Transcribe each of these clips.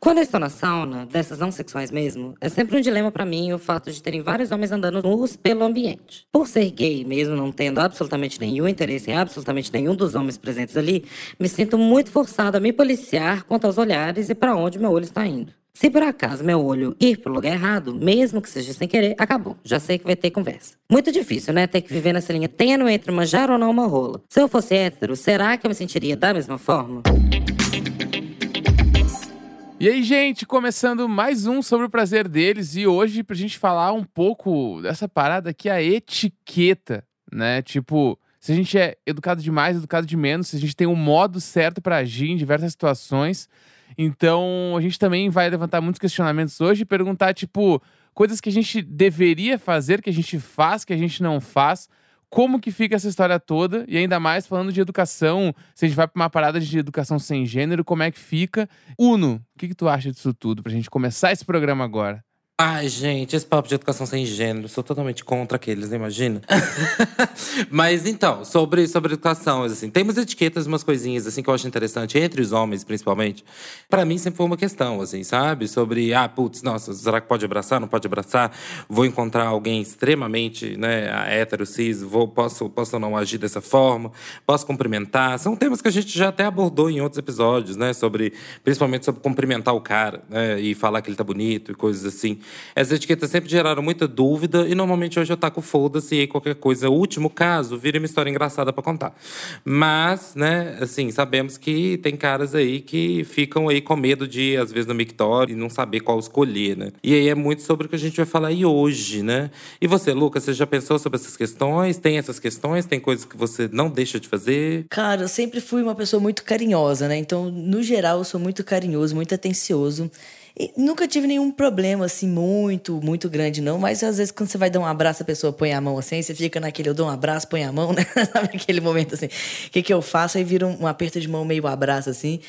Quando eu estou na sauna, dessas não sexuais mesmo, é sempre um dilema para mim o fato de terem vários homens andando nus pelo ambiente. Por ser gay, mesmo não tendo absolutamente nenhum interesse em absolutamente nenhum dos homens presentes ali, me sinto muito forçado a me policiar quanto aos olhares e para onde meu olho está indo. Se por acaso meu olho ir pro lugar errado, mesmo que seja sem querer, acabou. Já sei que vai ter conversa. Muito difícil, né? Ter que viver nessa linha tênue entre manjar ou não uma rola. Se eu fosse hétero, será que eu me sentiria da mesma forma? E aí, gente, começando mais um sobre o prazer deles e hoje pra gente falar um pouco dessa parada que é a etiqueta, né? Tipo, se a gente é educado demais, educado de menos, se a gente tem um modo certo para agir em diversas situações. Então, a gente também vai levantar muitos questionamentos hoje e perguntar, tipo, coisas que a gente deveria fazer, que a gente faz, que a gente não faz como que fica essa história toda, e ainda mais falando de educação, se a gente vai para uma parada de educação sem gênero, como é que fica? Uno, o que, que tu acha disso tudo, pra gente começar esse programa agora? Ai, gente, esse papo de educação sem gênero, sou totalmente contra aqueles, imagina. Mas então, sobre, sobre educação, assim, temos etiquetas, umas coisinhas assim que eu acho interessante, entre os homens principalmente. Para mim sempre foi uma questão, assim, sabe? Sobre, ah, putz, nossa, será que pode abraçar? Não pode abraçar? Vou encontrar alguém extremamente, né, hétero, cis, vou, posso, posso não agir dessa forma? Posso cumprimentar? São temas que a gente já até abordou em outros episódios, né? Sobre, principalmente sobre cumprimentar o cara, né? E falar que ele tá bonito e coisas assim. Essas etiquetas sempre geraram muita dúvida e normalmente hoje eu taco foda-se e qualquer coisa. O último caso vira uma história engraçada para contar. Mas, né, assim, sabemos que tem caras aí que ficam aí com medo de, às vezes, no mictório e não saber qual escolher, né? E aí é muito sobre o que a gente vai falar aí hoje, né? E você, Lucas, você já pensou sobre essas questões? Tem essas questões? Tem coisas que você não deixa de fazer? Cara, eu sempre fui uma pessoa muito carinhosa, né? Então, no geral, eu sou muito carinhoso, muito atencioso. E nunca tive nenhum problema, assim, muito, muito grande, não. Mas às vezes, quando você vai dar um abraço, a pessoa põe a mão assim, você fica naquele, eu dou um abraço, põe a mão, né? Sabe aquele momento assim, o que, que eu faço? Aí vira um, um aperto de mão, meio abraço, assim.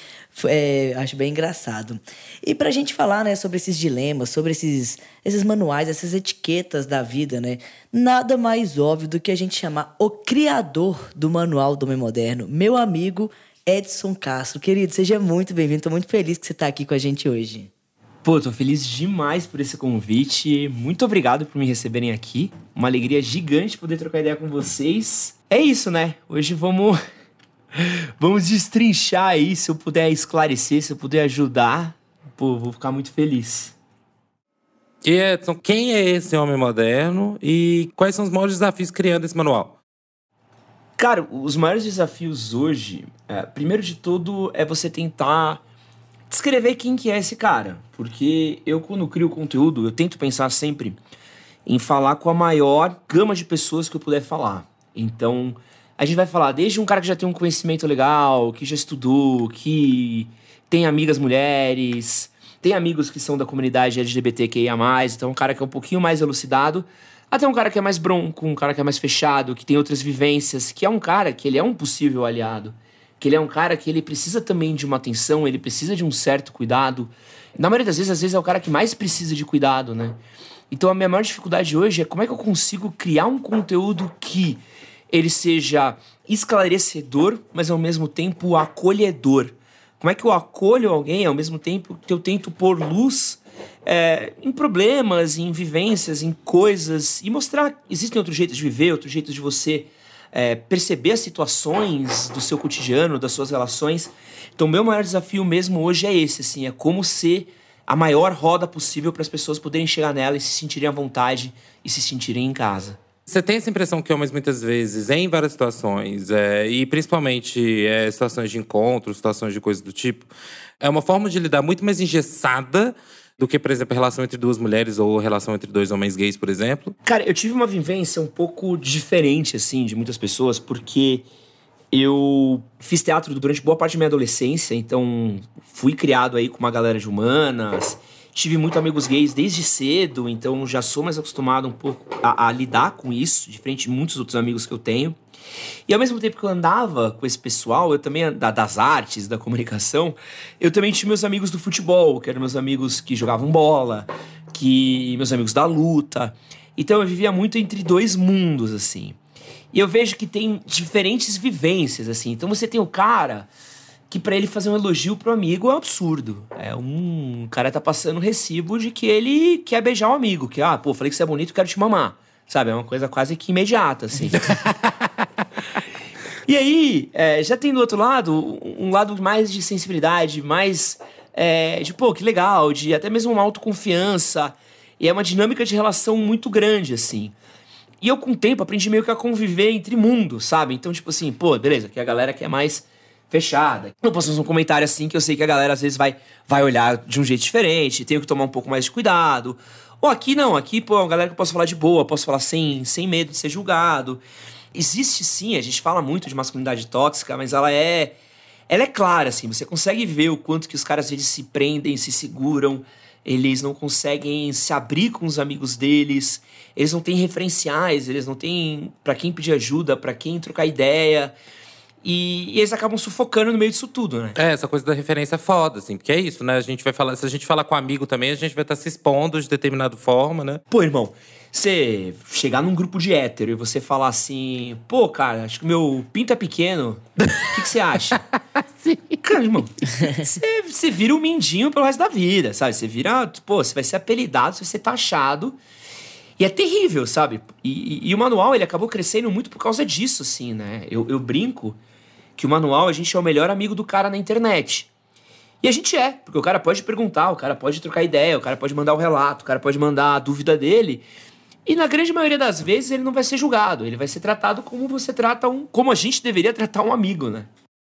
É, acho bem engraçado. E pra gente falar, né, sobre esses dilemas, sobre esses, esses manuais, essas etiquetas da vida, né? Nada mais óbvio do que a gente chamar o criador do manual do homem moderno, meu amigo Edson Castro. Querido, seja muito bem-vindo. Tô muito feliz que você tá aqui com a gente hoje. Pô, tô feliz demais por esse convite. Muito obrigado por me receberem aqui. Uma alegria gigante poder trocar ideia com vocês. É isso, né? Hoje vamos vamos destrinchar aí, se eu puder esclarecer, se eu puder ajudar, pô, vou ficar muito feliz. E Edson, quem é esse homem moderno e quais são os maiores desafios criando esse manual? Cara, os maiores desafios hoje, é, primeiro de tudo, é você tentar descrever quem que é esse cara. Porque eu, quando crio conteúdo, eu tento pensar sempre em falar com a maior gama de pessoas que eu puder falar. Então, a gente vai falar desde um cara que já tem um conhecimento legal, que já estudou, que tem amigas mulheres, tem amigos que são da comunidade LGBTQIA+, então um cara que é um pouquinho mais elucidado, até um cara que é mais bronco, um cara que é mais fechado, que tem outras vivências, que é um cara que ele é um possível aliado que ele é um cara que ele precisa também de uma atenção, ele precisa de um certo cuidado. Na maioria das vezes, às vezes é o cara que mais precisa de cuidado, né? Então a minha maior dificuldade hoje é como é que eu consigo criar um conteúdo que ele seja esclarecedor, mas ao mesmo tempo acolhedor. Como é que eu acolho alguém ao mesmo tempo que eu tento pôr luz é, em problemas, em vivências, em coisas e mostrar existem outros jeitos de viver, outros jeitos de você é, perceber as situações do seu cotidiano, das suas relações. Então, meu maior desafio mesmo hoje é esse, assim, é como ser a maior roda possível para as pessoas poderem chegar nela e se sentirem à vontade e se sentirem em casa. Você tem essa impressão que homens muitas vezes, em várias situações, é, e principalmente é, situações de encontro, situações de coisas do tipo, é uma forma de lidar muito mais engessada do que, por exemplo, a relação entre duas mulheres ou a relação entre dois homens gays, por exemplo? Cara, eu tive uma vivência um pouco diferente, assim, de muitas pessoas, porque eu fiz teatro durante boa parte da minha adolescência, então fui criado aí com uma galera de humanas. Tive muitos amigos gays desde cedo, então já sou mais acostumado um pouco a, a lidar com isso, diferente de muitos outros amigos que eu tenho. E ao mesmo tempo que eu andava com esse pessoal, eu também, da, das artes, da comunicação, eu também tinha meus amigos do futebol, que eram meus amigos que jogavam bola, que meus amigos da luta. Então eu vivia muito entre dois mundos, assim. E eu vejo que tem diferentes vivências, assim. Então você tem o cara que pra ele fazer um elogio pro amigo é um absurdo. É um, um cara tá passando um recibo de que ele quer beijar o amigo, que ah, pô, falei que você é bonito, quero te mamar. Sabe, é uma coisa quase que imediata, assim. e aí, é, já tem do outro lado um lado mais de sensibilidade, mais é, de, pô, que legal, de até mesmo uma autoconfiança. E é uma dinâmica de relação muito grande, assim. E eu, com o tempo, aprendi meio que a conviver entre mundos, sabe? Então, tipo assim, pô, beleza, que a galera que é mais fechada. Eu posso fazer um comentário assim que eu sei que a galera às vezes vai, vai olhar de um jeito diferente, tenho que tomar um pouco mais de cuidado. Ou aqui não, aqui, pô, é uma galera que eu posso falar de boa, posso falar sem, sem medo de ser julgado. Existe sim, a gente fala muito de masculinidade tóxica, mas ela é. Ela é clara, assim, você consegue ver o quanto que os caras às vezes se prendem, se seguram, eles não conseguem se abrir com os amigos deles, eles não têm referenciais, eles não têm para quem pedir ajuda, para quem trocar ideia. E, e, eles acabam sufocando no meio disso tudo, né? É, essa coisa da referência é foda, assim, porque é isso, né? A gente vai falar, se a gente falar com um amigo também, a gente vai estar tá se expondo de determinada forma, né? Pô, irmão, você chegar num grupo de hétero e você falar assim, pô, cara, acho que meu pinto é pequeno, o que, que você acha? Sim. Cara, irmão, você vira um mindinho pelo resto da vida, sabe? Você vira, pô, você vai ser apelidado, você vai ser taxado. E é terrível, sabe? E, e, e, o manual, ele acabou crescendo muito por causa disso, assim, né? Eu, eu brinco que o manual, a gente é o melhor amigo do cara na internet. E a gente é, porque o cara pode perguntar, o cara pode trocar ideia, o cara pode mandar o um relato, o cara pode mandar a dúvida dele. E na grande maioria das vezes ele não vai ser julgado, ele vai ser tratado como você trata um. como a gente deveria tratar um amigo, né?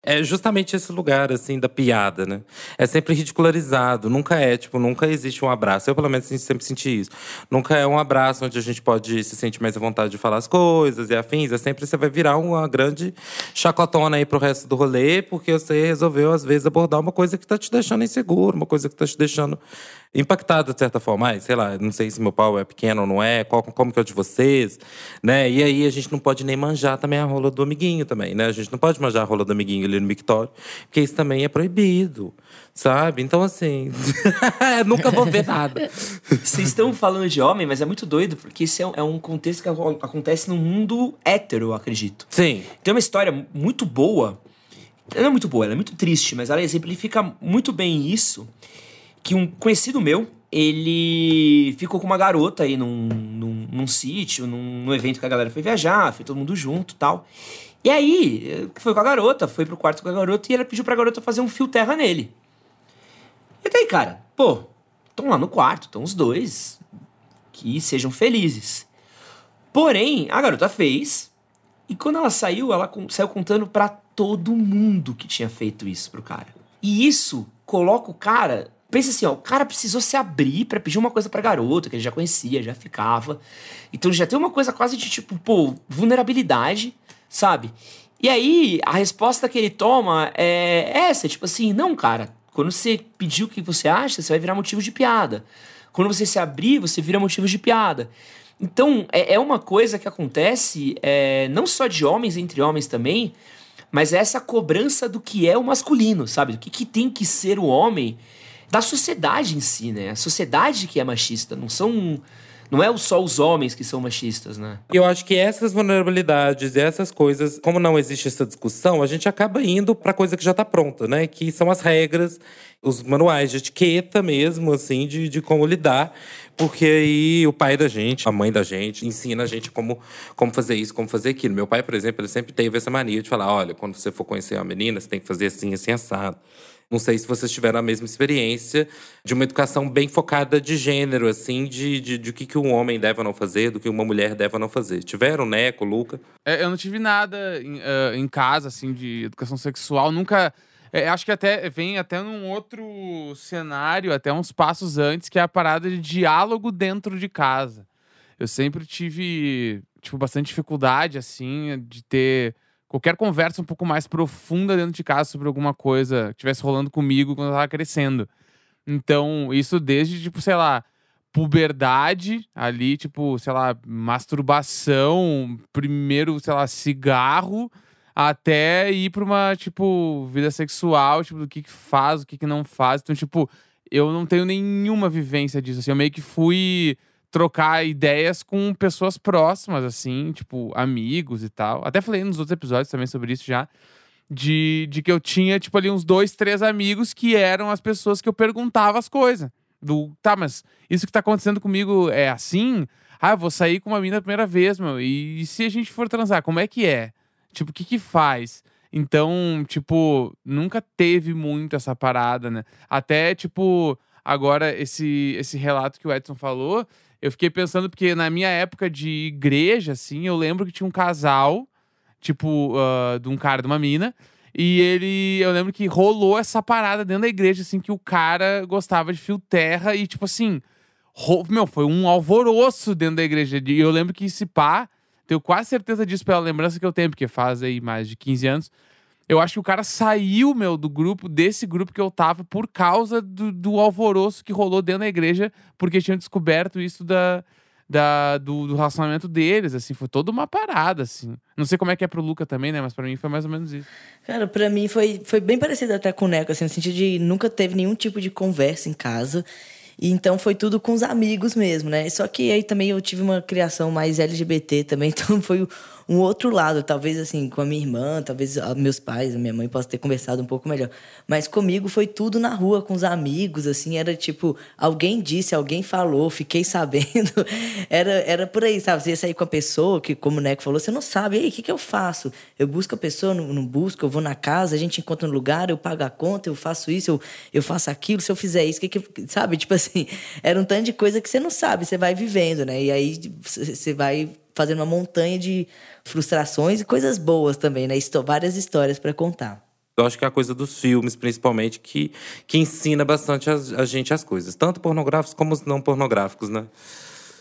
É justamente esse lugar, assim, da piada, né? É sempre ridicularizado. Nunca é, tipo, nunca existe um abraço. Eu, pelo menos, sempre senti isso. Nunca é um abraço onde a gente pode se sentir mais à vontade de falar as coisas e afins. É sempre você vai virar uma grande chacotona aí pro resto do rolê, porque você resolveu, às vezes, abordar uma coisa que tá te deixando inseguro, uma coisa que tá te deixando impactado de certa forma. Ai, sei lá, não sei se meu pau é pequeno ou não é, qual, como que é o de vocês, né? E aí a gente não pode nem manjar também a rola do amiguinho também, né? A gente não pode manjar a rola do amiguinho ali no mictório, porque isso também é proibido, sabe? Então, assim, nunca vou ver nada. Vocês estão falando de homem, mas é muito doido, porque isso é um contexto que acontece no mundo hétero, eu acredito. Sim. Tem uma história muito boa, ela é muito boa, ela é muito triste, mas ela exemplifica muito bem isso que um conhecido meu, ele ficou com uma garota aí num, num, num sítio, num, num, evento que a galera foi viajar, foi todo mundo junto tal. E aí, foi com a garota, foi pro quarto com a garota e ela pediu pra garota fazer um fio terra nele. E daí, cara, pô, estão lá no quarto, estão os dois, que sejam felizes. Porém, a garota fez, e quando ela saiu, ela saiu contando para todo mundo que tinha feito isso pro cara. E isso coloca o cara Pensa assim, ó, o cara precisou se abrir para pedir uma coisa pra garota, que ele já conhecia, já ficava. Então já tem uma coisa quase de tipo, pô, vulnerabilidade, sabe? E aí, a resposta que ele toma é essa, tipo assim, não, cara, quando você pediu o que você acha, você vai virar motivo de piada. Quando você se abrir, você vira motivo de piada. Então, é, é uma coisa que acontece é, não só de homens entre homens também, mas é essa cobrança do que é o masculino, sabe? Do que, que tem que ser o homem da sociedade em si, né? A sociedade que é machista, não são não é só os homens que são machistas, né? Eu acho que essas vulnerabilidades e essas coisas, como não existe essa discussão, a gente acaba indo para coisa que já está pronta, né? Que são as regras, os manuais de etiqueta mesmo, assim, de, de como lidar. Porque aí o pai da gente, a mãe da gente, ensina a gente como, como fazer isso, como fazer aquilo. Meu pai, por exemplo, ele sempre teve essa mania de falar: olha, quando você for conhecer uma menina, você tem que fazer assim, assim, assado. Não sei se vocês tiveram a mesma experiência de uma educação bem focada de gênero, assim, de, de, de, que, que um homem deve ou não fazer, do que uma mulher deve ou não fazer. Tiveram, Neco, Luca? É, eu não tive nada em, uh, em casa, assim, de educação sexual. Nunca. É, acho que até vem até num outro cenário, até uns passos antes, que é a parada de diálogo dentro de casa. Eu sempre tive, tipo, bastante dificuldade, assim, de ter qualquer conversa um pouco mais profunda dentro de casa sobre alguma coisa que estivesse rolando comigo quando eu tava crescendo. Então, isso desde, tipo, sei lá, puberdade ali, tipo, sei lá, masturbação, primeiro, sei lá, cigarro, até ir pra uma, tipo, vida sexual, tipo, do que que faz, o que que não faz. Então, tipo, eu não tenho nenhuma vivência disso, assim, eu meio que fui trocar ideias com pessoas próximas, assim, tipo, amigos e tal. Até falei nos outros episódios também sobre isso já. de, de que eu tinha, tipo, ali uns dois, três amigos que eram as pessoas que eu perguntava as coisas. Do, tá, mas isso que tá acontecendo comigo é assim? Ah, eu vou sair com uma mina a primeira vez, meu. E, e se a gente for transar, como é que é? Tipo, o que que faz? Então, tipo, nunca teve muito essa parada, né? Até, tipo, agora esse, esse relato que o Edson falou, eu fiquei pensando, porque na minha época de igreja, assim, eu lembro que tinha um casal, tipo, uh, de um cara de uma mina. E ele, eu lembro que rolou essa parada dentro da igreja, assim, que o cara gostava de fio terra e, tipo assim, meu, foi um alvoroço dentro da igreja. E eu lembro que esse pá, tenho quase certeza disso pela lembrança que eu tenho, porque faz aí mais de 15 anos. Eu acho que o cara saiu, meu, do grupo, desse grupo que eu tava, por causa do, do alvoroço que rolou dentro da igreja, porque tinham descoberto isso da, da, do, do, relacionamento deles, assim, foi toda uma parada, assim. Não sei como é que é pro Luca também, né? Mas para mim foi mais ou menos isso. Cara, para mim foi, foi bem parecido até com o Neco, assim, no sentido de nunca teve nenhum tipo de conversa em casa. E então foi tudo com os amigos mesmo, né? Só que aí também eu tive uma criação mais LGBT também, então foi um outro lado, talvez assim, com a minha irmã, talvez meus pais, minha mãe possa ter conversado um pouco melhor. Mas comigo foi tudo na rua, com os amigos, assim, era tipo, alguém disse, alguém falou, fiquei sabendo. era, era por aí, sabe? Você ia sair com a pessoa, que como o Neco falou, você não sabe, aí, o que, que eu faço? Eu busco a pessoa, não, não busco, eu vou na casa, a gente encontra um lugar, eu pago a conta, eu faço isso, eu, eu faço aquilo, se eu fizer isso, que, que sabe? Tipo assim, era um tanto de coisa que você não sabe, você vai vivendo, né? E aí você vai fazendo uma montanha de frustrações e coisas boas também, né? Várias histórias para contar. Eu acho que é a coisa dos filmes, principalmente, que, que ensina bastante a, a gente as coisas. Tanto pornográficos como os não pornográficos, né?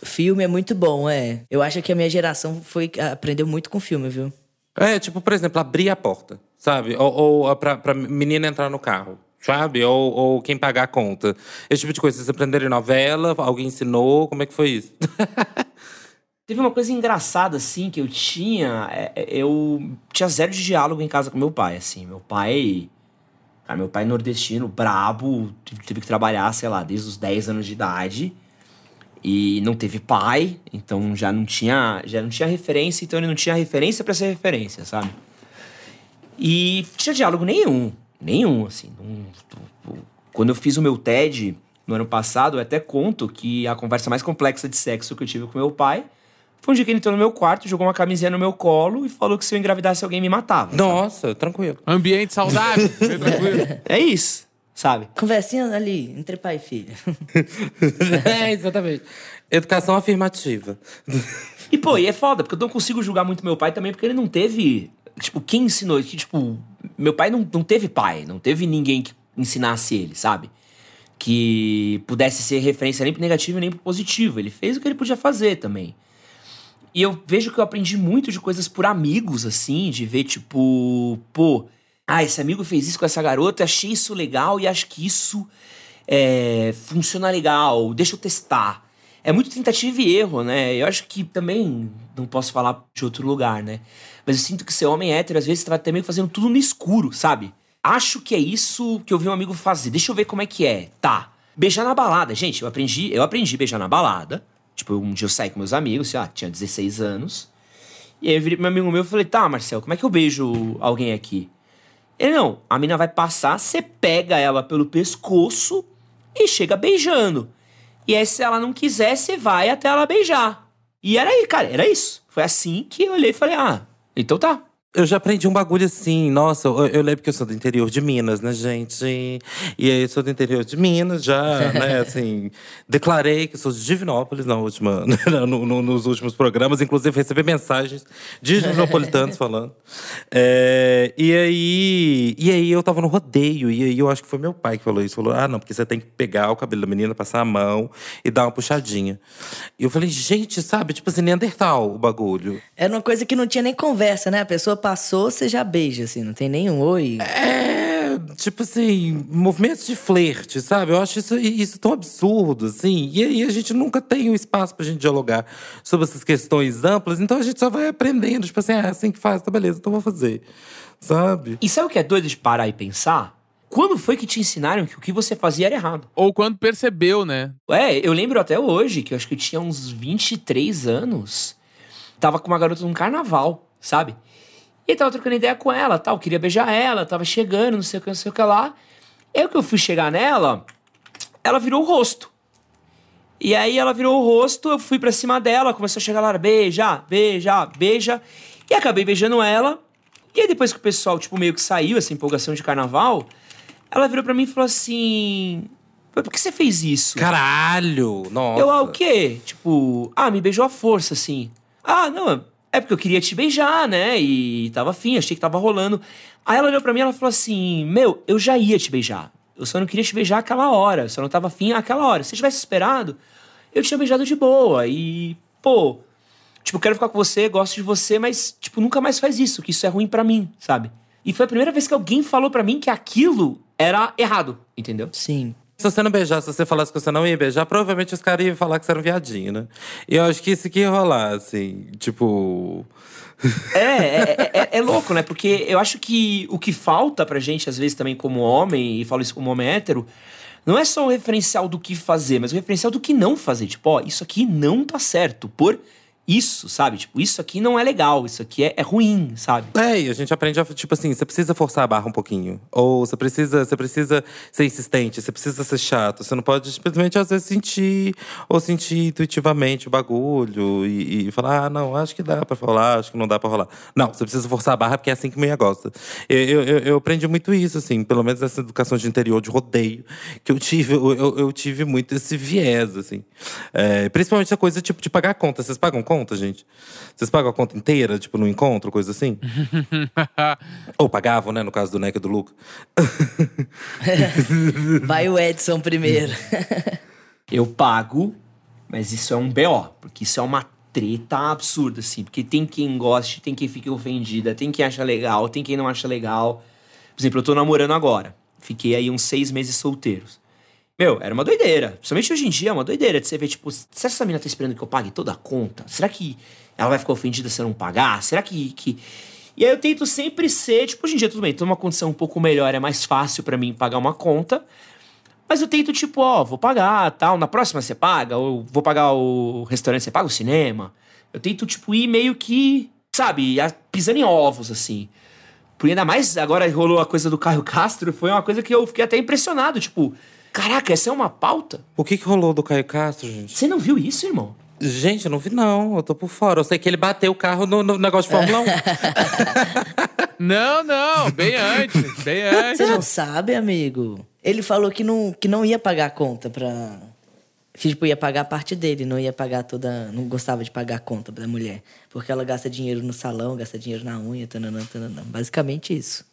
Filme é muito bom, é. Eu acho que a minha geração foi aprendeu muito com filme, viu? É, tipo, por exemplo, abrir a porta, sabe? Ou, ou pra, pra menina entrar no carro sabe? Ou, ou quem pagar a conta. Esse tipo de coisa. Vocês aprenderam em novela? Alguém ensinou? Como é que foi isso? Teve uma coisa engraçada, assim, que eu tinha. É, é, eu tinha zero de diálogo em casa com meu pai, assim. Meu pai. Cara, meu pai nordestino, brabo, teve que trabalhar, sei lá, desde os 10 anos de idade. E não teve pai, então já não tinha, já não tinha referência, então ele não tinha referência para ser referência, sabe? E tinha diálogo nenhum, nenhum, assim. Não, quando eu fiz o meu TED no ano passado, eu até conto que a conversa mais complexa de sexo que eu tive com meu pai foi um dia que ele entrou no meu quarto, jogou uma camisinha no meu colo e falou que se eu engravidasse alguém me matava. Nossa, sabe? tranquilo. Ambiente saudável, tranquilo. É isso, sabe? Conversinha ali, entre pai e filho. é, exatamente. Educação afirmativa. E, pô, e é foda, porque eu não consigo julgar muito meu pai também, porque ele não teve. Tipo, quem ensinou? Que, tipo, meu pai não, não teve pai, não teve ninguém que ensinasse ele, sabe? Que pudesse ser referência nem pro negativo nem pro positivo. Ele fez o que ele podia fazer também. E eu vejo que eu aprendi muito de coisas por amigos, assim, de ver, tipo, pô, ah, esse amigo fez isso com essa garota, achei isso legal e acho que isso é, funciona legal, deixa eu testar. É muito tentativa e erro, né? Eu acho que também não posso falar de outro lugar, né? Mas eu sinto que ser homem hétero, às vezes, tá também fazendo tudo no escuro, sabe? Acho que é isso que eu vi um amigo fazer. Deixa eu ver como é que é. Tá. Beijar na balada. Gente, eu aprendi, eu aprendi a beijar na balada. Tipo, um dia eu saí com meus amigos, sei lá, tinha 16 anos. E aí eu virei pro meu amigo meu e falei, tá, Marcel, como é que eu beijo alguém aqui? Ele, não, a mina vai passar, você pega ela pelo pescoço e chega beijando. E aí, se ela não quiser, você vai até ela beijar. E era aí, cara, era isso. Foi assim que eu olhei e falei, ah, então tá. Eu já aprendi um bagulho assim, nossa, eu, eu, lembro que eu sou do interior de Minas, né, gente? E aí eu sou do interior de Minas, já, né, assim, declarei que sou de Divinópolis na última, né, no, no, nos últimos programas, inclusive recebi mensagens de divinopolitanos falando. É, e aí, e aí eu tava no rodeio, e aí eu acho que foi meu pai que falou isso, falou, ah, não, porque você tem que pegar o cabelo da menina, passar a mão e dar uma puxadinha. E eu falei, gente, sabe, tipo assim, Neandertal o bagulho. Era uma coisa que não tinha nem conversa, né, a pessoa passou, você já beija, assim, não tem nenhum oi. É, tipo assim, movimentos de flerte, sabe? Eu acho isso, isso tão absurdo, assim. E aí a gente nunca tem um espaço pra gente dialogar sobre essas questões amplas, então a gente só vai aprendendo, tipo assim, ah, é assim que faz, tá beleza, então vou fazer. Sabe? E sabe o que é doido de parar e pensar? Quando foi que te ensinaram que o que você fazia era errado? Ou quando percebeu, né? É, eu lembro até hoje, que eu acho que eu tinha uns 23 anos, tava com uma garota num carnaval, sabe? E tava trocando ideia com ela, tal, queria beijar ela, tava chegando, não sei o que, não sei o que lá. Aí que eu fui chegar nela, ela virou o rosto. E aí ela virou o rosto, eu fui pra cima dela, começou a chegar lá, beija, beija, beija. E acabei beijando ela. E aí depois que o pessoal, tipo, meio que saiu, essa empolgação de carnaval, ela virou pra mim e falou assim... Por que você fez isso? Caralho! Nossa. Eu, ah, o quê? Tipo, ah, me beijou à força, assim. Ah, não, é porque eu queria te beijar, né? E tava afim, achei que tava rolando. Aí ela olhou pra mim e ela falou assim: Meu, eu já ia te beijar. Eu só não queria te beijar aquela hora. Só não tava afim aquela hora. Se tivesse esperado, eu tinha beijado de boa. E, pô, tipo, quero ficar com você, gosto de você, mas, tipo, nunca mais faz isso, que isso é ruim para mim, sabe? E foi a primeira vez que alguém falou para mim que aquilo era errado, entendeu? Sim. Se você não beijasse, se você falasse que você não ia beijar, provavelmente os caras iam falar que você era um viadinho, né? E eu acho que isso que ia rolar, assim, tipo. É, é, é, é, louco, né? Porque eu acho que o que falta pra gente, às vezes, também como homem, e falo isso como homem hétero, não é só o referencial do que fazer, mas o referencial do que não fazer. Tipo, ó, isso aqui não tá certo. Por isso, sabe? Tipo, isso aqui não é legal, isso aqui é, é, ruim, sabe? É, e a gente aprende a, tipo assim, você precisa forçar a barra um pouquinho. Ou você precisa, você precisa ser insistente, você precisa ser chato. Você não pode simplesmente, às vezes, sentir ou sentir intuitivamente o bagulho e, e falar, ah, não, acho que dá pra falar, acho que não dá pra rolar. Não, você precisa forçar a barra porque é assim que mulher gosta. Eu, eu, eu aprendi muito isso, assim, pelo menos essa educação de interior, de rodeio, que eu tive, eu, eu tive muito esse viés, assim. É, principalmente essa coisa, tipo, de pagar conta. Vocês pagam conta? Conta, gente? Vocês pagam a conta inteira, tipo, no encontro, coisa assim? Ou pagavam, né? No caso do Neca e do Luca. Vai o Edson primeiro. Eu pago, mas isso é um BO, porque isso é uma treta absurda, assim. Porque tem quem goste, tem quem fique ofendida, tem quem acha legal, tem quem não acha legal. Por exemplo, eu tô namorando agora. Fiquei aí uns seis meses solteiros. Meu, era uma doideira. Principalmente hoje em dia, é uma doideira de você ver, tipo, será que essa menina tá esperando que eu pague toda a conta? Será que ela vai ficar ofendida se eu não pagar? Será que. que... E aí eu tento sempre ser, tipo, hoje em dia tudo bem, tô numa condição um pouco melhor, é mais fácil para mim pagar uma conta. Mas eu tento, tipo, ó, vou pagar, tal, na próxima você paga, ou vou pagar o restaurante, você paga o cinema. Eu tento, tipo, ir meio que, sabe, pisando em ovos, assim. Porque ainda mais agora rolou a coisa do Caio Castro, foi uma coisa que eu fiquei até impressionado, tipo, Caraca, essa é uma pauta? O que, que rolou do Caio Castro, gente? Você não viu isso, irmão? Gente, eu não vi, não. Eu tô por fora. Eu sei que ele bateu o carro no, no negócio de Fórmula 1. não, não. Bem antes. Bem antes. Você não sabe, amigo? Ele falou que não, que não ia pagar a conta pra. Tipo, ia pagar a parte dele, não ia pagar toda. Não gostava de pagar a conta da mulher. Porque ela gasta dinheiro no salão, gasta dinheiro na unha, tananã, tananã. Basicamente isso.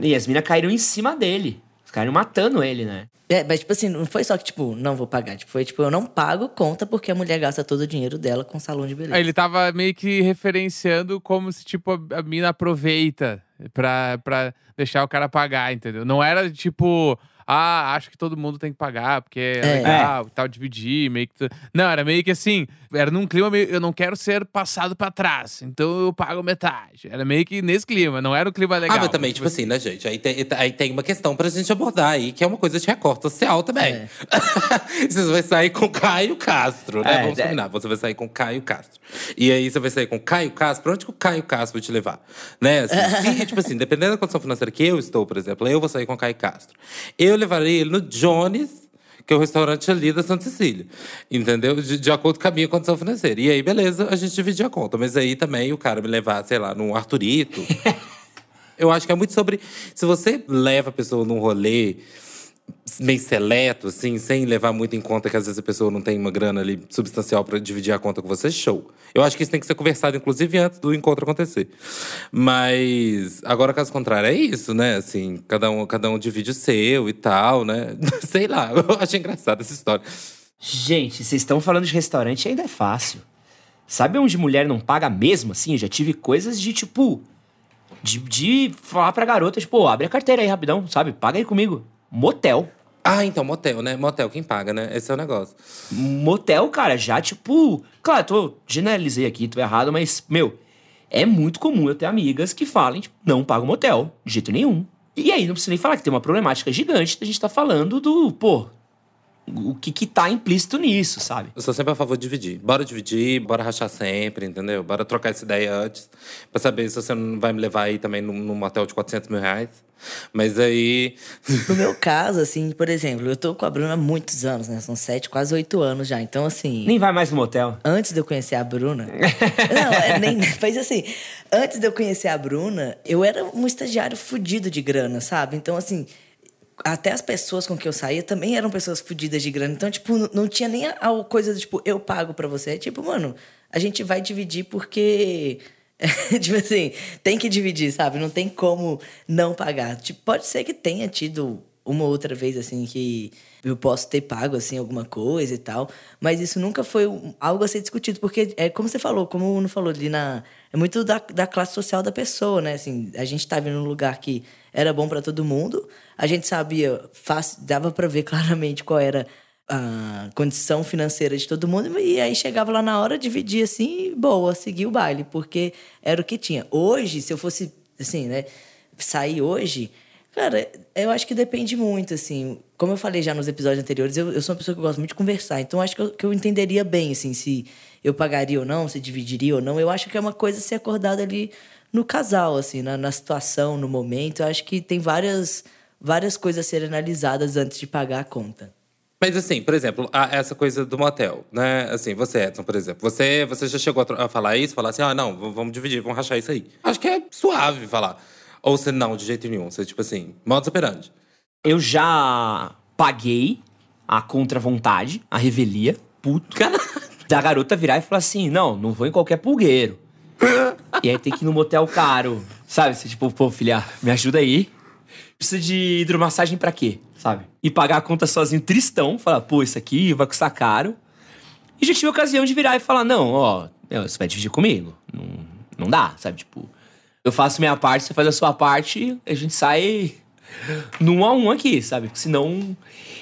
E as minas caíram em cima dele. Ficaram matando ele, né? É, mas tipo assim, não foi só que, tipo, não vou pagar. Tipo, foi tipo, eu não pago conta porque a mulher gasta todo o dinheiro dela com salão de beleza. Aí ele tava meio que referenciando como se, tipo, a, a mina aproveita pra, pra deixar o cara pagar, entendeu? Não era tipo ah, acho que todo mundo tem que pagar, porque é, é. legal, tal, dividir, meio que. Não, era meio que assim, era num clima meio. Eu não quero ser passado pra trás, então eu pago metade. Era meio que nesse clima, não era um clima legal. Ah, mas também, tipo assim, né, gente? Aí tem, aí tem uma questão pra gente abordar aí, que é uma coisa de recorte social também. É. você vai sair com Caio Castro, né? É, Vamos é. combinar. Você vai sair com Caio Castro. E aí você vai sair com Caio Castro. Pra onde que o Caio Castro vai te levar? Né? Assim, se, tipo assim, dependendo da condição financeira que eu estou, por exemplo, eu vou sair com o Caio Castro. Eu levaria ele no Jones, que é o restaurante ali da Santa Cecília. Entendeu? De, de, acordo com a minha condição financeira. E aí, beleza, a gente dividia a conta. Mas aí também o cara me levar, sei lá, num Arthurito. eu acho que é muito sobre. Se você leva a pessoa num rolê meio seleto, assim, sem levar muito em conta que às vezes a pessoa não tem uma grana ali substancial para dividir a conta com você, show. Eu acho que isso tem que ser conversado, inclusive, antes do encontro acontecer. Mas agora, caso contrário, é isso, né? Assim, cada um, cada um divide o seu e tal, né? Sei lá, eu achei engraçada essa história. Gente, vocês estão falando de restaurante ainda é fácil. Sabe onde mulher não paga mesmo, assim? Eu já tive coisas de, tipo... De, de falar pra garota, tipo, abre a carteira aí rapidão, sabe? Paga aí comigo. Motel. Ah, então, motel, né? Motel, quem paga, né? Esse é o negócio. Motel, cara, já tipo. Claro, tô, generalizei aqui, tô errado, mas, meu, é muito comum eu ter amigas que falem, tipo, não pago motel, de jeito nenhum. E aí, não precisa nem falar que tem uma problemática gigante, a gente tá falando do, pô, o que, que tá implícito nisso, sabe? Eu sou sempre a favor de dividir. Bora dividir, bora rachar sempre, entendeu? Bora trocar essa ideia antes. Pra saber se você não vai me levar aí também num, num motel de 400 mil reais. Mas aí. No meu caso, assim, por exemplo, eu tô com a Bruna há muitos anos, né? São sete, quase oito anos já. Então, assim. Nem vai mais no motel. Antes de eu conhecer a Bruna. não, é, nem. Mas assim, antes de eu conhecer a Bruna, eu era um estagiário fudido de grana, sabe? Então, assim. Até as pessoas com que eu saía também eram pessoas fudidas de grana. Então, tipo, não, não tinha nem a, a coisa do tipo, eu pago pra você. É tipo, mano, a gente vai dividir porque tipo assim, tem que dividir, sabe? Não tem como não pagar. Tipo, pode ser que tenha tido uma outra vez, assim, que eu posso ter pago, assim, alguma coisa e tal. Mas isso nunca foi algo a ser discutido. Porque, é como você falou, como o Uno falou ali na... É muito da, da classe social da pessoa, né? Assim, a gente estava em um lugar que era bom para todo mundo. A gente sabia, fácil, dava para ver claramente qual era a condição financeira de todo mundo e aí chegava lá na hora, dividia assim, boa, seguia o baile, porque era o que tinha. Hoje, se eu fosse, assim, né, sair hoje, cara, eu acho que depende muito, assim. Como eu falei já nos episódios anteriores, eu, eu sou uma pessoa que gosta muito de conversar, então acho que eu, que eu entenderia bem, assim, se eu pagaria ou não, se dividiria ou não. Eu acho que é uma coisa ser acordada ali no casal, assim, na, na situação, no momento. Eu acho que tem várias, várias coisas a serem analisadas antes de pagar a conta. Mas assim, por exemplo, essa coisa do motel, né? Assim, você, Edson, por exemplo, você, você já chegou a, falar isso? Falar assim, ah, não, vamos dividir, vamos rachar isso aí. Acho que é suave falar. Ou você não, de jeito nenhum. Você, tipo assim, modo operandi. Eu já paguei a contra-vontade, a revelia, puto, cara, da garota virar e falar assim, não, não vou em qualquer pulgueiro. e aí tem que ir no motel caro, sabe? Você, tipo, pô, filha, me ajuda aí. Precisa de hidromassagem pra quê? Sabe? E pagar a conta sozinho, tristão, falar, pô, isso aqui vai custar caro. E já tive a ocasião de virar e falar, não, ó, você vai dividir comigo. Não, não dá, sabe? Tipo, eu faço minha parte, você faz a sua parte, a gente sai num a um aqui, sabe? Senão.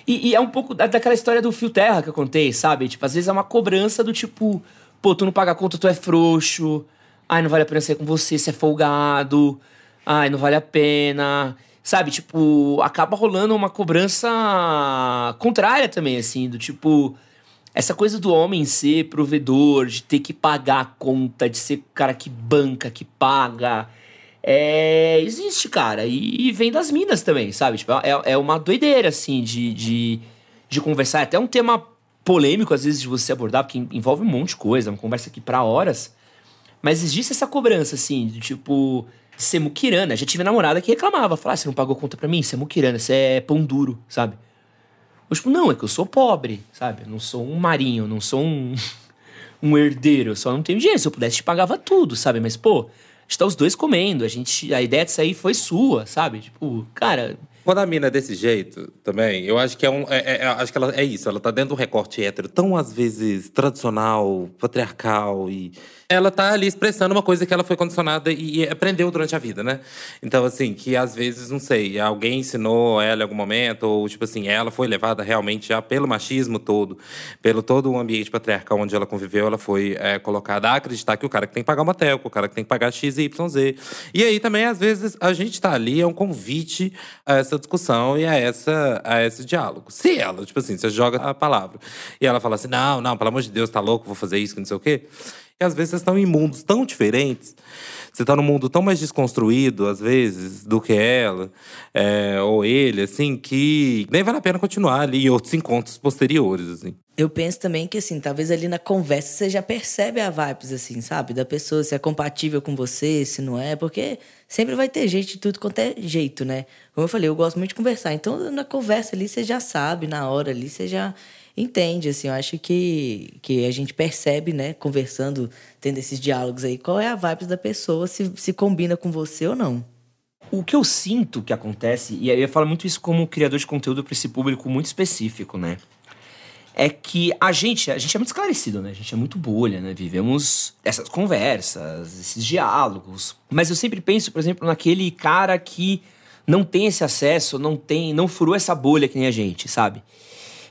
E, e é um pouco daquela história do fio terra que eu contei, sabe? Tipo, às vezes é uma cobrança do tipo, pô, tu não paga a conta, tu é frouxo. Ai, não vale a pena ser com você, você é folgado. Ai, não vale a pena. Sabe, tipo, acaba rolando uma cobrança contrária também, assim, do tipo. Essa coisa do homem ser provedor, de ter que pagar a conta, de ser o cara que banca, que paga. É, existe, cara. E, e vem das minas também, sabe? Tipo, é, é uma doideira, assim, de, de, de conversar. É até um tema polêmico, às vezes, de você abordar, porque envolve um monte de coisa, uma conversa aqui para horas. Mas existe essa cobrança, assim, de tipo ser muquirana. Já tive namorada que reclamava, falava, ah, você não pagou conta pra mim? Você é muquirana, você é pão duro, sabe? Eu, tipo, não, é que eu sou pobre, sabe? Eu não sou um marinho, não sou um, um herdeiro, eu só não tenho dinheiro. Se eu pudesse, te pagava tudo, sabe? Mas, pô, a gente tá os dois comendo, a gente, a ideia de sair foi sua, sabe? Tipo, cara, quando a mina é desse jeito, também, eu acho que é um. É, é, é, acho que ela é isso, ela tá dentro do recorte hétero tão, às vezes, tradicional, patriarcal e. Ela tá ali expressando uma coisa que ela foi condicionada e, e aprendeu durante a vida, né? Então, assim, que às vezes, não sei, alguém ensinou ela em algum momento, ou, tipo assim, ela foi levada realmente já pelo machismo todo, pelo todo o ambiente patriarcal onde ela conviveu, ela foi é, colocada a acreditar que o cara que tem que pagar uma telco, o cara que tem que pagar X, Y, Z. E aí também, às vezes, a gente tá ali, é um convite a essa discussão e a, essa, a esse diálogo. Se ela, tipo assim, você joga a palavra e ela fala assim: não, não, pelo amor de Deus, tá louco, vou fazer isso, que não sei o quê. E às vezes vocês estão em mundos tão diferentes. Você está num mundo tão mais desconstruído, às vezes, do que ela, é, ou ele, assim, que nem vale a pena continuar ali em outros encontros posteriores, assim. Eu penso também que, assim, talvez ali na conversa você já percebe a vibes, assim, sabe? Da pessoa, se é compatível com você, se não é, porque sempre vai ter gente de tudo quanto é jeito, né? Como eu falei, eu gosto muito de conversar. Então, na conversa ali, você já sabe, na hora ali, você já entende, assim, eu acho que, que a gente percebe, né, conversando, tendo esses diálogos aí, qual é a vibe da pessoa, se, se combina com você ou não. O que eu sinto que acontece, e eu falo muito isso como criador de conteúdo para esse público muito específico, né? É que a gente, a gente é muito esclarecido, né? A gente é muito bolha, né? Vivemos essas conversas, esses diálogos. Mas eu sempre penso, por exemplo, naquele cara que não tem esse acesso, não tem, não furou essa bolha que nem a gente, sabe?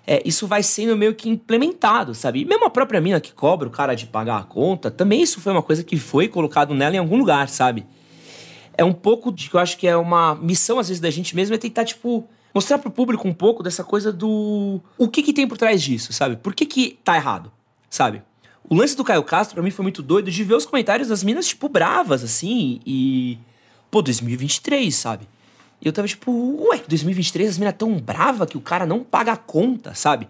é, isso vai sendo meio que implementado, sabe? E mesmo a própria mina que cobra o cara de pagar a conta, também isso foi uma coisa que foi colocado nela em algum lugar, sabe? É um pouco de que eu acho que é uma missão, às vezes, da gente mesmo, é tentar, tipo, mostrar pro público um pouco dessa coisa do. O que que tem por trás disso, sabe? Por que que tá errado, sabe? O lance do Caio Castro, pra mim, foi muito doido de ver os comentários das minas, tipo, bravas, assim, e. Pô, 2023, sabe? E eu tava tipo, ué, 2023 as minas tão bravas que o cara não paga a conta, sabe?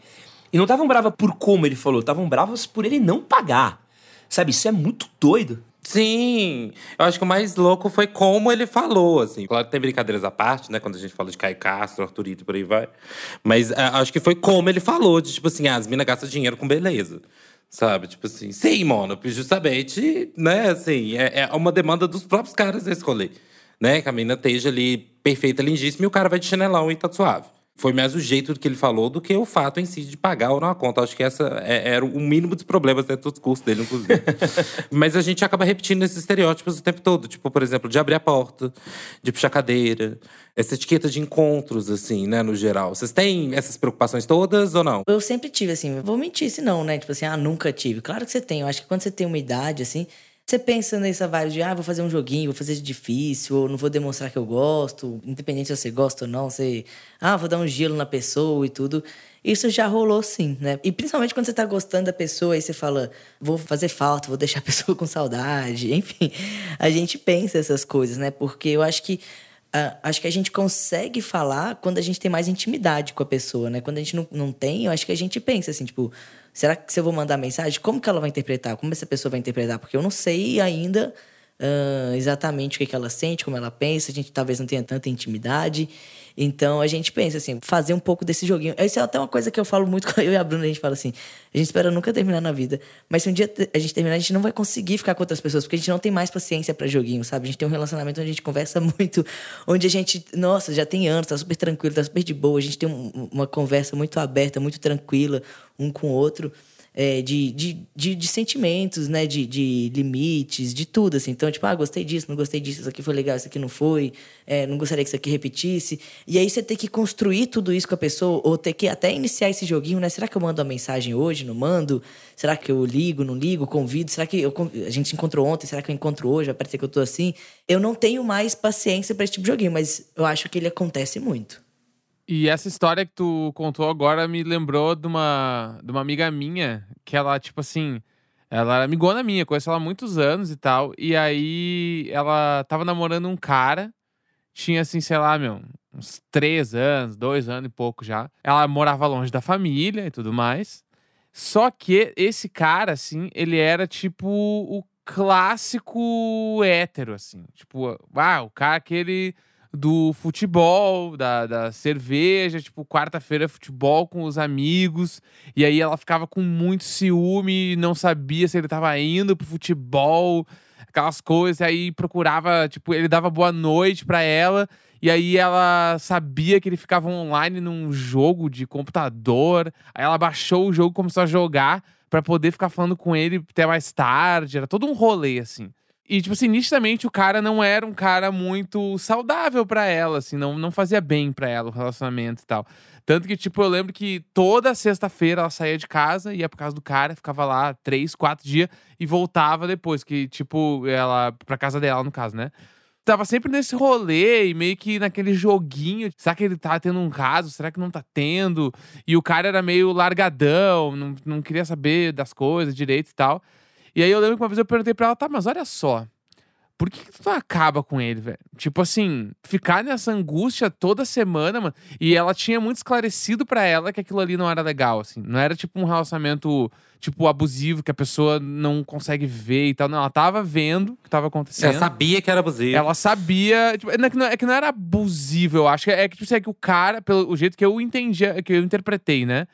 E não estavam bravas por como ele falou, estavam bravas por ele não pagar. Sabe? Isso é muito doido. Sim, eu acho que o mais louco foi como ele falou, assim. Claro que tem brincadeiras à parte, né? Quando a gente fala de Caio Castro, Arthurito por aí vai. Mas é, acho que foi como ele falou, de tipo assim, ah, as minas gastam dinheiro com beleza. Sabe? Tipo assim, sim, mano, justamente, né? Assim, é, é uma demanda dos próprios caras esse rolê. Né? Que a menina esteja ali perfeita, lindíssima, e o cara vai de chinelão e tá suave foi mais o jeito do que ele falou do que o fato em si de pagar ou não a conta. Acho que essa é, era o mínimo dos problemas dentro dos cursos dele, inclusive. Mas a gente acaba repetindo esses estereótipos o tempo todo. Tipo, por exemplo, de abrir a porta, de puxar cadeira. Essa etiqueta de encontros, assim, né, no geral. Vocês têm essas preocupações todas ou não? Eu sempre tive, assim, vou mentir se não, né? Tipo assim, ah, nunca tive. Claro que você tem. Eu acho que quando você tem uma idade, assim, você pensa nessa vibe de, ah, vou fazer um joguinho, vou fazer difícil, ou não vou demonstrar que eu gosto, independente se você gosta ou não, você, ah, vou dar um gelo na pessoa e tudo. Isso já rolou sim, né? E principalmente quando você tá gostando da pessoa e você fala, vou fazer falta, vou deixar a pessoa com saudade, enfim. A gente pensa essas coisas, né? Porque eu acho que Uh, acho que a gente consegue falar quando a gente tem mais intimidade com a pessoa, né? Quando a gente não, não tem, eu acho que a gente pensa assim, tipo, será que se eu vou mandar mensagem, como que ela vai interpretar? Como essa pessoa vai interpretar? Porque eu não sei ainda uh, exatamente o que, que ela sente, como ela pensa, a gente talvez não tenha tanta intimidade. Então a gente pensa assim, fazer um pouco desse joguinho. Isso é até uma coisa que eu falo muito com eu e a Bruna, a gente fala assim, a gente espera nunca terminar na vida, mas se um dia a gente terminar, a gente não vai conseguir ficar com outras pessoas, porque a gente não tem mais paciência para joguinho, sabe? A gente tem um relacionamento onde a gente conversa muito, onde a gente, nossa, já tem anos, tá super tranquilo, tá super de boa, a gente tem um, uma conversa muito aberta, muito tranquila um com o outro é, de, de, de, de, sentimentos, né? De, de limites, de tudo, assim. Então, tipo, ah, gostei disso, não gostei disso, isso aqui foi legal, isso aqui não foi, é, não gostaria que isso aqui repetisse. E aí você tem que construir tudo isso com a pessoa, ou ter que até iniciar esse joguinho, né? Será que eu mando uma mensagem hoje, não mando? Será que eu ligo, não ligo, convido? Será que eu, a gente se encontrou ontem, será que eu encontro hoje? Vai parecer que eu tô assim? Eu não tenho mais paciência para esse tipo de joguinho, mas eu acho que ele acontece muito. E essa história que tu contou agora me lembrou de uma, de uma amiga minha, que ela, tipo assim, ela era amigona minha, conheço ela há muitos anos e tal. E aí ela tava namorando um cara, tinha assim, sei lá, meu, uns três anos, dois anos e pouco já. Ela morava longe da família e tudo mais. Só que esse cara, assim, ele era tipo o clássico hétero, assim. Tipo, ah, o cara que ele do futebol, da, da cerveja, tipo, quarta-feira futebol com os amigos. E aí ela ficava com muito ciúme, não sabia se ele tava indo pro futebol, aquelas coisas. Aí procurava, tipo, ele dava boa noite pra ela. E aí ela sabia que ele ficava online num jogo de computador. Aí ela baixou o jogo, começou a jogar para poder ficar falando com ele até mais tarde. Era todo um rolê, assim. E, tipo assim, nitidamente o cara não era um cara muito saudável para ela, assim, não, não fazia bem para ela o relacionamento e tal. Tanto que, tipo, eu lembro que toda sexta-feira ela saía de casa, ia por causa do cara, ficava lá três, quatro dias e voltava depois, que, tipo, ela, pra casa dela, no caso, né? Tava sempre nesse rolê e meio que naquele joguinho. Será que ele tá tendo um caso? Será que não tá tendo? E o cara era meio largadão, não, não queria saber das coisas direito e tal. E aí eu lembro que uma vez eu perguntei pra ela, tá, mas olha só. Por que, que tu acaba com ele, velho? Tipo assim, ficar nessa angústia toda semana, mano. E ela tinha muito esclarecido para ela que aquilo ali não era legal, assim. Não era tipo um relacionamento, tipo, abusivo, que a pessoa não consegue ver e tal. Não, ela tava vendo o que tava acontecendo. Ela sabia que era abusivo. Ela sabia. Tipo, é, que não, é que não era abusivo, eu acho. É que, tipo, assim, é que o cara, pelo jeito que eu entendi, que eu interpretei, né?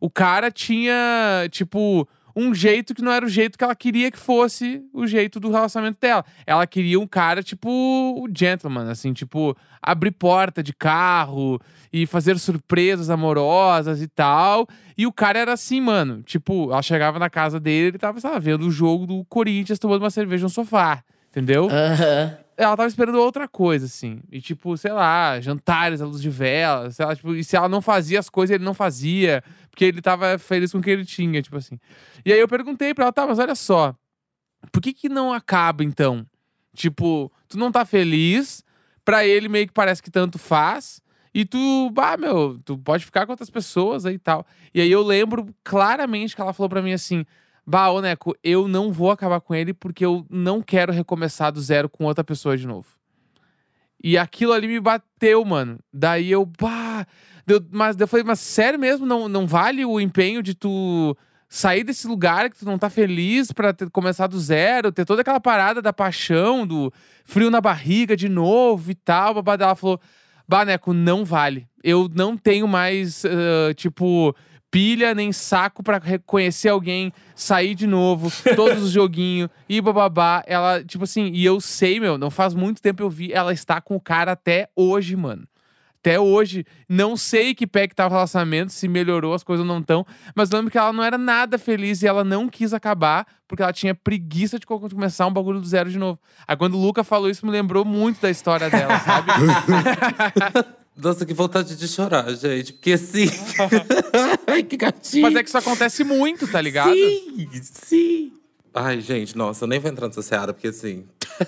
O cara tinha, tipo um jeito que não era o jeito que ela queria que fosse o jeito do relacionamento dela. Ela queria um cara tipo o gentleman, assim, tipo, abrir porta de carro e fazer surpresas amorosas e tal. E o cara era assim, mano. Tipo, ela chegava na casa dele, ele tava, sabe, vendo o jogo do Corinthians tomando uma cerveja no sofá. Entendeu? Uhum ela tava esperando outra coisa, assim. E, tipo, sei lá, jantares à luz de vela, sei lá, tipo, e se ela não fazia as coisas, ele não fazia, porque ele tava feliz com o que ele tinha, tipo assim. E aí eu perguntei pra ela, tá, mas olha só, por que que não acaba, então? Tipo, tu não tá feliz, pra ele meio que parece que tanto faz, E tu, bah, meu, tu pode ficar com outras pessoas aí e tal. E aí eu lembro claramente que ela falou pra mim assim: Bah, ô Neco, eu não vou acabar com ele porque eu não quero recomeçar do zero com outra pessoa de novo. E aquilo ali me bateu, mano. Daí eu, bah. Deu, mas eu falei, mas sério mesmo? Não, não vale o empenho de tu sair desse lugar que tu não tá feliz pra ter, começar do zero, ter toda aquela parada da paixão, do frio na barriga de novo e tal. Babá ela falou: Baneco, não vale. Eu não tenho mais, uh, tipo, pilha nem saco pra reconhecer alguém, sair de novo, todos os joguinhos e bababá. Ela, tipo assim, e eu sei, meu, não faz muito tempo eu vi, ela está com o cara até hoje, mano. Até hoje, não sei que pé que tava o relacionamento, se melhorou, as coisas não estão. Mas lembro que ela não era nada feliz e ela não quis acabar, porque ela tinha preguiça de começar um bagulho do zero de novo. Aí quando o Luca falou isso, me lembrou muito da história dela, sabe? Nossa, que vontade de chorar, gente. Porque assim. Ai, que gatinho. Mas é que isso acontece muito, tá ligado? Sim, sim. Ai, gente, nossa, eu nem vou entrar nessa seara, porque assim.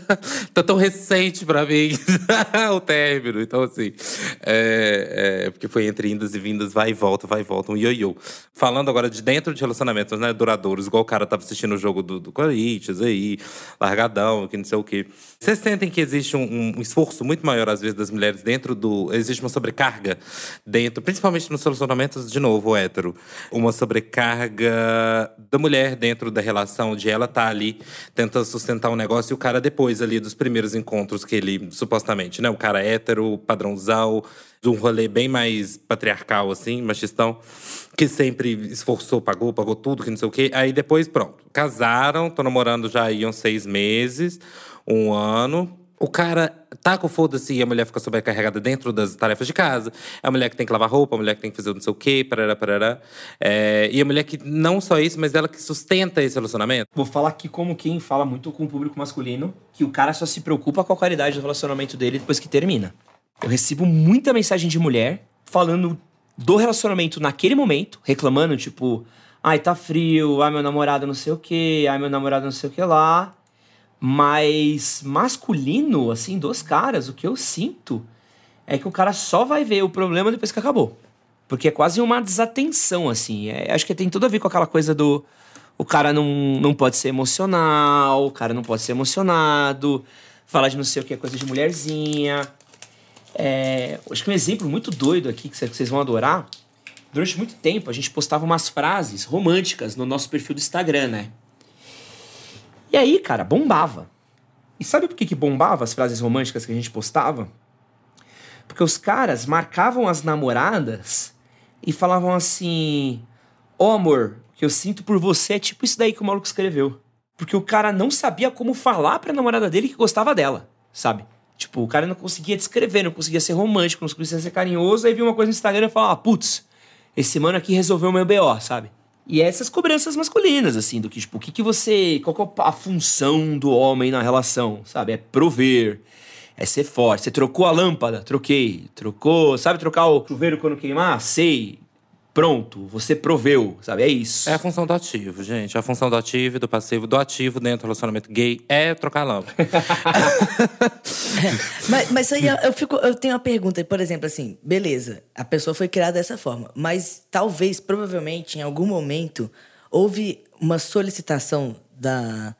tá tão recente pra mim o término. Então, assim. É, é, porque foi entre indas e vindas, vai e volta, vai e volta, um ioiô. Falando agora de dentro de relacionamentos né, duradouros, igual o cara tava assistindo o jogo do, do Corinthians aí, largadão, que não sei o quê. Vocês sentem que existe um, um, esforço muito maior, às vezes, das mulheres dentro do. Existe uma sobrecarga dentro, principalmente nos relacionamentos, de novo, hétero. Uma sobrecarga da mulher dentro da relação, de ela tá ali tentando sustentar um negócio e o cara depois ali dos primeiros encontros que ele, supostamente, né? O cara hétero, padrãozão, de um rolê bem mais patriarcal, assim, machistão, que sempre esforçou, pagou, pagou tudo, que não sei o quê. Aí depois, pronto, casaram, tô namorando já iam seis meses um ano. O cara tá com foda-se e a mulher fica sobrecarregada dentro das tarefas de casa. É a mulher que tem que lavar roupa, a mulher que tem que fazer não sei o quê, parará, parará. É, e a mulher que não só isso, mas ela que sustenta esse relacionamento. Vou falar aqui como quem fala muito com o público masculino, que o cara só se preocupa com a qualidade do relacionamento dele depois que termina. Eu recebo muita mensagem de mulher falando do relacionamento naquele momento, reclamando, tipo, ai, tá frio, ai, meu namorado não sei o quê, ai, meu namorado não sei o que lá. Mas masculino, assim, dos caras, o que eu sinto é que o cara só vai ver o problema depois que acabou. Porque é quase uma desatenção, assim. É, acho que tem tudo a ver com aquela coisa do. O cara não, não pode ser emocional, o cara não pode ser emocionado, falar de não sei o que é coisa de mulherzinha. É, acho que um exemplo muito doido aqui que vocês vão adorar. Durante muito tempo a gente postava umas frases românticas no nosso perfil do Instagram, né? E aí, cara, bombava. E sabe por que, que bombava as frases românticas que a gente postava? Porque os caras marcavam as namoradas e falavam assim: Ó oh, amor, o que eu sinto por você é tipo isso daí que o maluco escreveu. Porque o cara não sabia como falar pra namorada dele que gostava dela, sabe? Tipo, o cara não conseguia descrever, não conseguia ser romântico, não conseguia ser carinhoso, aí viu uma coisa no Instagram e falava: ah, putz, esse mano aqui resolveu o meu BO, sabe? E essas cobranças masculinas, assim, do que, tipo, o que, que você. Qual é a função do homem na relação, sabe? É prover, é ser forte. Você trocou a lâmpada? Troquei. Trocou. Sabe trocar o chuveiro quando queimar? Sei pronto, você proveu, sabe? É isso. É a função do ativo, gente. A função do ativo e do passivo. Do ativo dentro do relacionamento gay é trocar lâmpada. mas, mas aí eu, fico, eu tenho uma pergunta, por exemplo, assim, beleza, a pessoa foi criada dessa forma, mas talvez, provavelmente, em algum momento, houve uma solicitação da,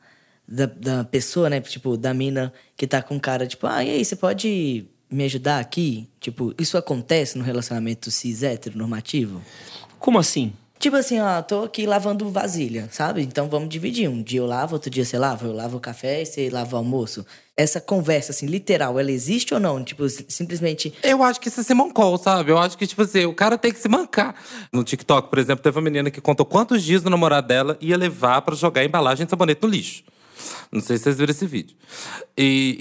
da, da pessoa, né? Tipo, da mina que tá com cara, tipo, ah, e aí, você pode me ajudar aqui? Tipo, isso acontece no relacionamento cis heteronormativo? Como assim? Tipo assim, ó, tô aqui lavando vasilha, sabe? Então vamos dividir. Um dia eu lavo, outro dia você lava. Eu lavo o café e você lava o almoço. Essa conversa, assim, literal, ela existe ou não? Tipo, simplesmente. Eu acho que isso é se mancou, sabe? Eu acho que, tipo assim, o cara tem que se mancar. No TikTok, por exemplo, teve uma menina que contou quantos dias o namorado dela ia levar para jogar embalagem de sabonete no lixo. Não sei se vocês viram esse vídeo. E,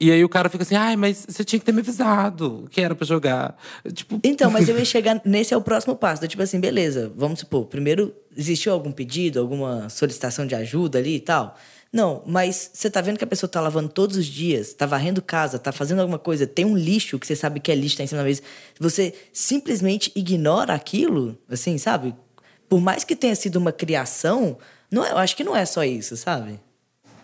e, e, e, aí o cara fica assim, ai, mas você tinha que ter me avisado que era pra jogar. Tipo... Então, mas eu ia chegar. Nesse é o próximo passo. Tipo assim, beleza, vamos supor, primeiro, existiu algum pedido, alguma solicitação de ajuda ali e tal? Não, mas você tá vendo que a pessoa tá lavando todos os dias, tá varrendo casa, tá fazendo alguma coisa, tem um lixo que você sabe que é lixo, tá em cima da mesa. Você simplesmente ignora aquilo, assim, sabe? Por mais que tenha sido uma criação, não, é, eu acho que não é só isso, sabe?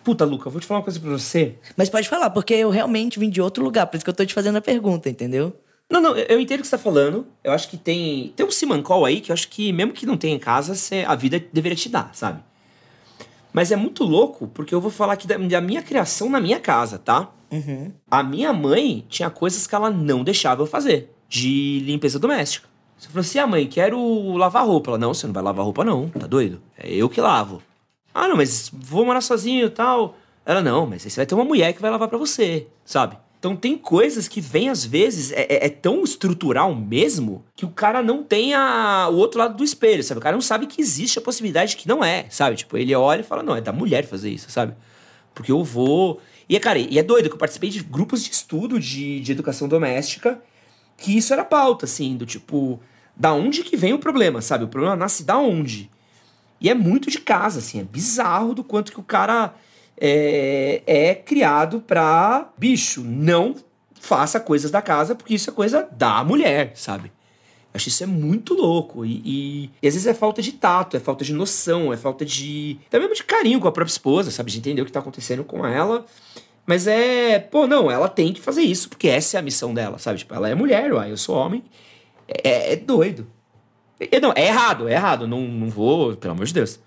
Puta, Luca, vou te falar uma coisa pra você. Mas pode falar, porque eu realmente vim de outro lugar, por isso que eu tô te fazendo a pergunta, entendeu? Não, não, eu entendo o que você tá falando. Eu acho que tem. Tem um Simancol aí que eu acho que, mesmo que não tenha em casa, você, a vida deveria te dar, sabe? Mas é muito louco, porque eu vou falar aqui da, da minha criação na minha casa, tá? Uhum. A minha mãe tinha coisas que ela não deixava eu fazer, de limpeza doméstica. Você falou assim: ah, mãe, quero lavar roupa. Ela, não, você não vai lavar roupa, não, tá doido? É eu que lavo. Ah, não, mas vou morar sozinho e tal. Ela, não, mas aí você vai ter uma mulher que vai lavar pra você, sabe? Então tem coisas que vem, às vezes, é, é- é tão estrutural mesmo que o cara não tem a- o outro lado do espelho, sabe? O cara não sabe que existe a possibilidade que não é, sabe? Tipo, ele olha e fala, não, é da mulher fazer isso, sabe? Porque eu vou. E, é, cara, e é doido que eu participei de grupos de estudo de, de educação doméstica que isso era pauta, assim, do tipo, da onde que vem o problema, sabe? O problema nasce da onde. E é muito de casa, assim, é bizarro do quanto que o cara é, é criado pra, bicho, não faça coisas da casa, porque isso é coisa da mulher, sabe? Acho isso é muito louco. E, e- e às vezes é falta de tato, é falta de noção, é falta de. Até mesmo de carinho com a própria esposa, sabe? De entender o que tá acontecendo com ela. Mas é. Pô, não, ela tem que fazer isso, porque essa é a missão dela, sabe? Tipo, ela é mulher, uai, eu sou homem. É, é doido. É, não, é errado, é errado. Não, não vou, pelo amor de Deus.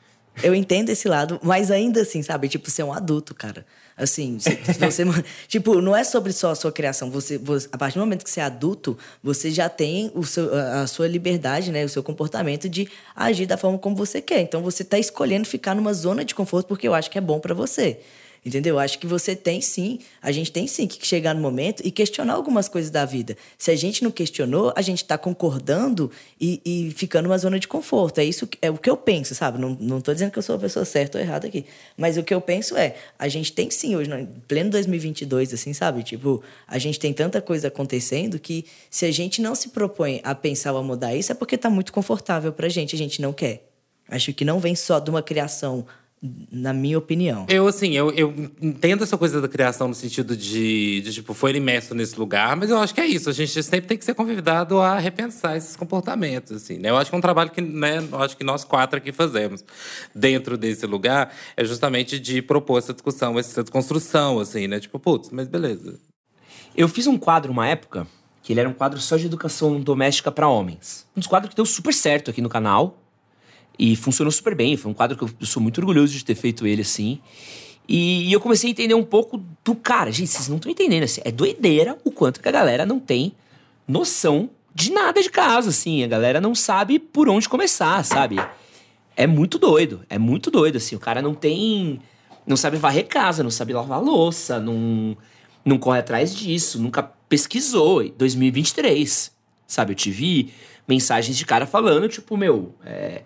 Eu entendo esse lado, mas ainda assim, sabe? Tipo, você é um adulto, cara. Assim, se- se você. tipo, não é sobre só a sua criação. Você, você- a partir do momento que você é adulto, você já tem o seu, a sua liberdade, né? O seu comportamento de agir da forma como você quer. Então você tá escolhendo ficar numa zona de conforto porque eu acho que é bom pra você. Entendeu? Eu acho que você tem sim, a gente tem sim que chegar no momento e questionar algumas coisas da vida. Se a gente não questionou, a gente tá concordando e, e ficando numa zona de conforto. É isso que- é o que eu penso, sabe? Não, não tô dizendo que eu sou a pessoa certa ou errada aqui. Mas o que eu penso é, a gente tem sim hoje, em pleno 2022, assim, sabe? Tipo, a gente tem tanta coisa acontecendo que se a gente não se propõe a pensar ou a mudar isso, é porque tá muito confortável pra gente, a gente não quer. Acho que não vem só de uma criação, na minha opinião. Eu, assim, eu, eu entendo essa coisa da criação no sentido de, de, tipo, foi imerso nesse lugar, mas eu acho que é isso. A gente sempre tem que ser convidado a repensar esses comportamentos, assim, né? Eu acho que é um trabalho que, né, eu acho que nós quatro aqui fazemos dentro desse lugar é justamente de propor essa discussão, essa desconstrução, assim, né? Tipo, putz, mas beleza. Eu fiz um quadro uma época que ele era um quadro só de educação doméstica pra homens. Um dos quadros que deu super certo aqui no canal e funcionou super bem. Foi um quadro que eu sou muito orgulhoso de ter feito ele assim. E, e eu comecei a entender um pouco do cara. Gente, vocês não estão entendendo. Assim, é doideira o quanto que a galera não tem noção de nada de casa, assim. A galera não sabe por onde começar, sabe? É muito doido. É muito doido, assim. O cara não tem. Não sabe varrer casa, não sabe lavar louça, não, não corre atrás disso, nunca pesquisou. Em 2023, sabe? Eu tive mensagens de cara falando, tipo, meu, é,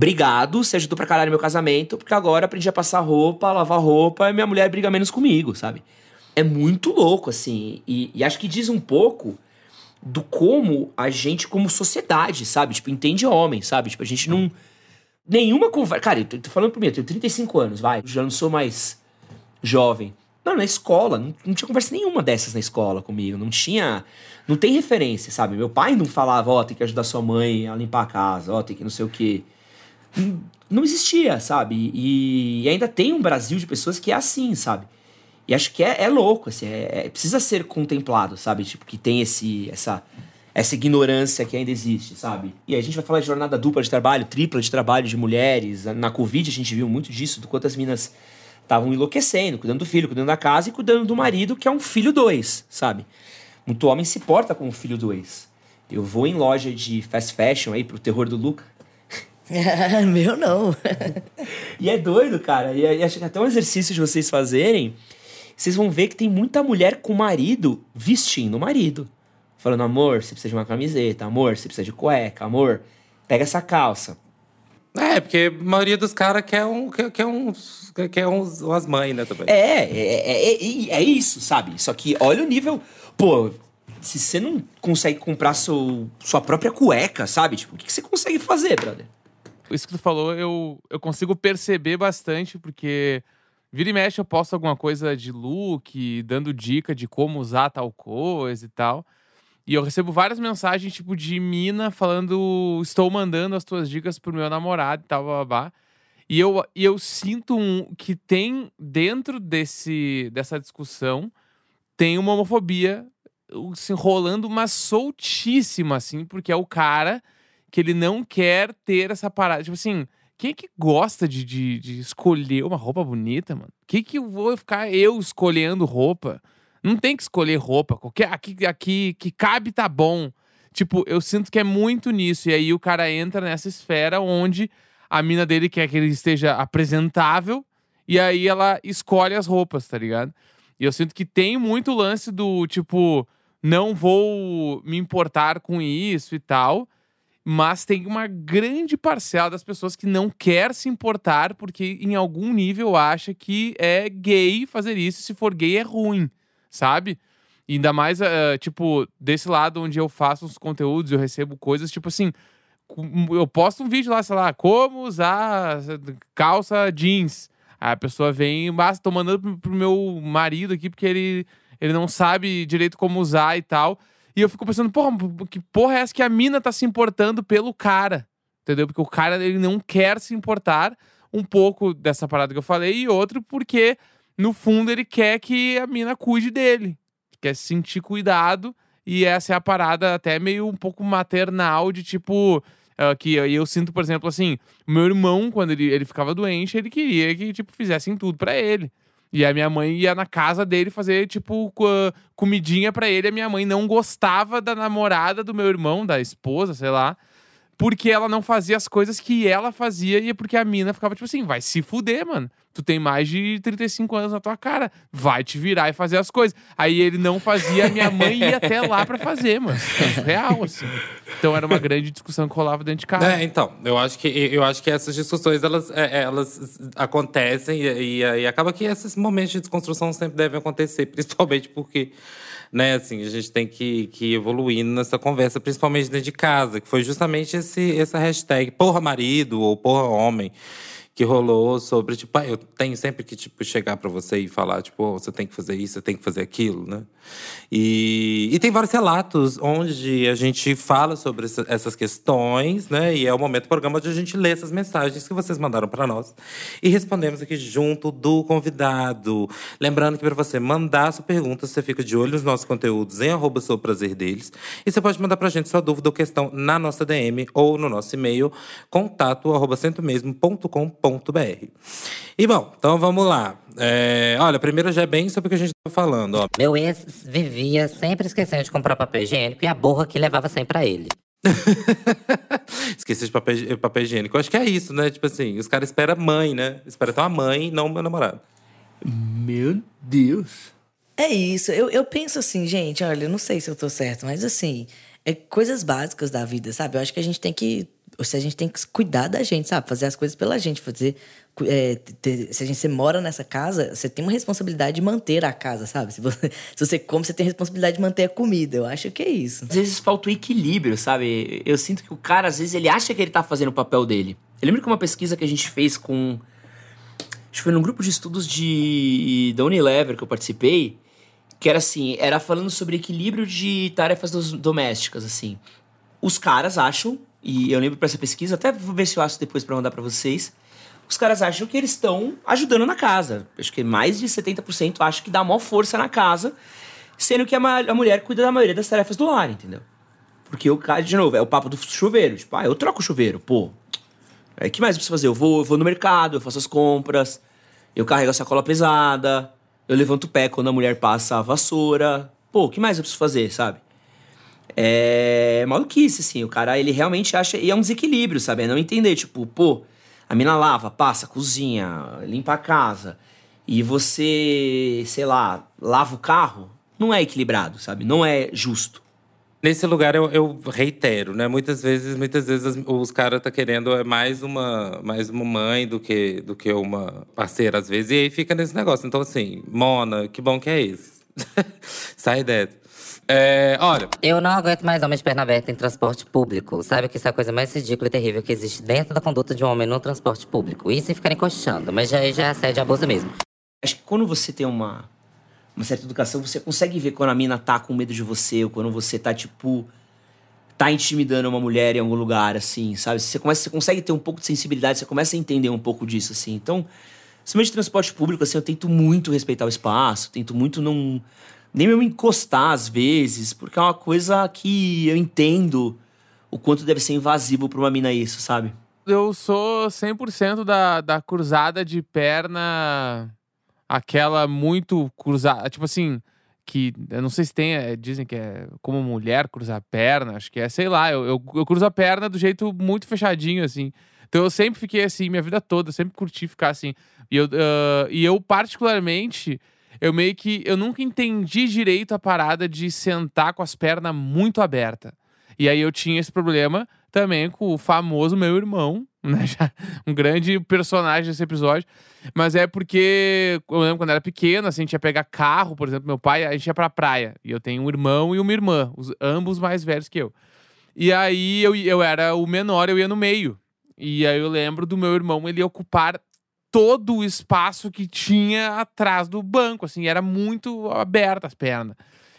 obrigado, você ajudou pra caralho meu casamento, porque agora aprendi a passar roupa, lavar roupa, e minha mulher briga menos comigo, sabe? É muito louco, assim. E, e acho que diz um pouco do como a gente, como sociedade, sabe? Tipo, entende homem, sabe? Tipo, a gente não. Nenhuma conversa. Cara, eu tô, tô falando por mim, eu tenho 35 anos, vai. Já não sou mais jovem. Não, na escola, não, não tinha conversa nenhuma dessas na escola comigo. Não tinha. Não tem referência, sabe? Meu pai não falava, ó, tem que ajudar sua mãe a limpar a casa, ó, tem que não sei o quê. Não- existia, sabe? E, e ainda tem um Brasil de pessoas que é assim, sabe? E acho que é, é louco, assim, é, é- precisa ser contemplado, sabe? Tipo, que tem esse, essa, essa ignorância que ainda existe, sabe? E a gente vai falar de jornada dupla de trabalho, tripla de trabalho de mulheres. Na Covid a gente viu muito disso, do quanto as minas estavam enlouquecendo, cuidando do filho, cuidando da casa e cuidando do marido, que é um filho dois, sabe? Muito homem se porta como um filho dois. Eu vou em loja de fast fashion aí pro terror do Luca. Meu não. E é doido, cara. E, acho que até um exercício de vocês fazerem, vocês vão ver que tem muita mulher com marido vestindo o marido. Falando, amor, você precisa de uma camiseta, amor, você precisa de cueca, amor, pega essa calça. É, porque a maioria dos caras quer, um, quer, quer, uns, quer, quer uns, umas mães, né, também. É, é, é, é, é isso, sabe? Só que olha o nível. Pô, se você não consegue comprar seu, sua própria cueca, sabe? Tipo, o que, que você consegue fazer, brother? Isso que tu falou, eu, eu consigo perceber bastante, porque vira e mexe eu posto alguma coisa de look, dando dica de como usar tal coisa e tal. E eu recebo várias mensagens, tipo, de mina falando: estou mandando as tuas dicas pro meu namorado e tal, blá. E eu, e eu sinto um, que tem dentro desse, dessa discussão, tem uma homofobia se enrolando, mas soltíssima, assim, porque é o cara que ele não quer ter essa parada. Tipo assim, quem é que gosta de, de, de escolher uma roupa bonita, mano? Quem que eu vou ficar eu escolhendo roupa? Não tem que escolher roupa. Qualquer aqui, aqui que cabe tá bom. Tipo, eu sinto que é muito nisso. E aí o cara entra nessa esfera onde a mina dele quer que ele esteja apresentável. E aí ela escolhe as roupas, tá ligado? E eu sinto que tem muito lance do tipo, não vou me importar com isso e tal. Mas tem uma grande parcela das pessoas que não quer se importar porque em algum nível acha que é gay fazer isso. Se for gay é ruim, sabe? E ainda mais, uh, tipo, desse lado onde eu faço os conteúdos, eu recebo coisas, tipo assim, eu posto um vídeo lá, sei lá, como usar calça jeans. Aí a pessoa vem, mas tô mandando pro meu marido aqui porque ele, ele não sabe direito como usar e tal. E eu fico pensando, porra, que porra é essa que a mina tá se importando pelo cara? Entendeu? Porque o cara ele não quer se importar um pouco dessa parada que eu falei e outro porque no fundo ele quer que a mina cuide dele, quer se sentir cuidado e essa é a parada até meio um pouco maternal de tipo Uh, que eu sinto, por exemplo, assim, meu irmão, quando ele, ele ficava doente, ele queria que, tipo, fizessem tudo para ele. E a minha mãe ia na casa dele fazer, tipo, comidinha para ele. A minha mãe não gostava da namorada do meu irmão, da esposa, sei lá porque ela não fazia as coisas que ela fazia e é porque a mina ficava tipo assim, vai se fuder, mano. Tu tem mais de 35 anos na tua cara, vai te virar e fazer as coisas. Aí ele não fazia, minha mãe ia até lá para fazer, mano. É real, assim. Então era uma grande discussão que rolava dentro de casa. É, então, eu acho que, eu acho que essas discussões, elas, é, é, elas acontecem e, e, e acaba que esses momentos de desconstrução sempre devem acontecer, principalmente porque né? Assim, a gente tem que, que ir evoluindo nessa conversa, principalmente dentro de casa, que foi justamente esse, essa hashtag porra marido ou porra homem que rolou sobre, tipo, ah, eu tenho sempre que, tipo, chegar para você e falar, tipo, oh, você tem que fazer isso, você tem que fazer aquilo, né? E, e tem vários relatos onde a gente fala sobre essa, essas questões, né? E é o momento do programa onde a gente lê essas mensagens que vocês mandaram para nós e respondemos aqui junto do convidado. Lembrando que para você mandar sua pergunta, você fica de olho nos nossos conteúdos em arroba prazer deles. E você pode mandar pra gente sua dúvida ou questão na nossa DM ou no nosso e-mail, contato arroba centomesmo.com.br e bom, então vamos lá. É, olha, primeiro já é bem sobre o que a gente tá falando. Ó. Meu ex vivia sempre esquecendo de comprar papel higiênico e a borra que levava sempre pra ele. Esqueci de papel, papel higiênico. Eu acho que é isso, né? Tipo assim, os caras esperam mãe, né? Espera ter uma mãe, não meu namorado. Meu Deus. É isso. Eu, eu penso assim, gente, olha, eu não sei se eu tô certo, mas assim, é coisas básicas da vida, sabe? Eu acho que a gente tem que se a gente tem que cuidar da gente, sabe? Fazer as coisas pela gente, fazer é, ter, se a gente você mora nessa casa, você tem uma responsabilidade de manter a casa, sabe? Se você, se você come, você tem responsabilidade de manter a comida. Eu acho que é isso. Às vezes falta o equilíbrio, sabe? Eu sinto que o cara, às vezes, ele acha que ele tá fazendo o papel dele. Eu lembro que uma pesquisa que a gente fez com. Acho que foi num grupo de estudos de da Unilever que eu participei, que era assim, era falando sobre equilíbrio de tarefas domésticas, assim. Os caras acham e eu lembro para essa pesquisa, até vou ver se eu acho depois para mandar para vocês. Os caras acham que eles estão ajudando na casa. Acho que mais de 70% acham que dá maior força na casa, sendo que a, a mulher cuida da maioria das tarefas do lar, entendeu? Porque cara, de novo, é o papo do chuveiro. Tipo, ah, eu troco o chuveiro, pô. O que mais eu preciso fazer? Eu vou, eu vou no mercado, eu faço as compras, eu carrego a sacola pesada, eu levanto o pé quando a mulher passa a vassoura. Pô, o que mais eu preciso fazer, sabe? É maluquice, assim. O cara, ele realmente acha. E é um desequilíbrio, sabe? É não entender, tipo, pô, a mina lava, passa, cozinha, limpa a casa. E você, sei lá, lava o carro. Não é equilibrado, sabe? Não é justo. Nesse lugar eu, eu, reitero, né? Muitas vezes, muitas vezes os caras tá querendo é mais uma, mais uma mãe do que, do que uma parceira às vezes. E aí fica nesse negócio. Então assim, Mona, que bom que é isso. Sai dessa. É, olha. Eu não aguento mais homens de perna aberta em transporte público. Sabe que isso é a coisa mais ridícula e terrível que existe dentro da conduta de um homem no transporte público. Isso e ficar encoxando, mas já, já é assédio abuso mesmo. Acho que quando você tem uma, uma certa educação, você consegue ver quando a mina tá com medo de você, ou quando você tá, tipo, tá intimidando uma mulher em algum lugar, assim, sabe? Você, começa, você consegue ter um pouco de sensibilidade, você começa a entender um pouco disso, assim. Então, principalmente de transporte público, assim, eu tento muito respeitar o espaço, tento muito não nem mesmo encostar às vezes, porque é uma coisa que eu entendo o quanto deve ser invasivo pra uma mina isso, sabe? Eu sou 100% da, da cruzada de perna, aquela muito cruzada, tipo assim, que eu não sei se tem, é, dizem que é como mulher cruzar a perna, acho que é, sei lá, eu, eu, eu cruzo a perna do jeito muito fechadinho, assim. Então eu sempre fiquei assim, minha vida toda, eu sempre curti ficar assim. E eu, uh, e eu particularmente, eu meio que, eu nunca entendi direito a parada de sentar com as pernas muito abertas. E aí eu tinha esse problema também com o famoso meu irmão, né? Já, um grande personagem desse episódio. Mas é porque eu lembro quando era pequeno, assim, a gente ia pegar carro, por exemplo, meu pai, a gente ia pra praia. E eu tenho um irmão e uma irmã, os, ambos mais velhos que eu. E aí eu, eu era o menor, eu ia no meio. E aí eu lembro do meu irmão, ele ocupar todo o espaço que tinha atrás do banco, assim, era muito aberta as pernas.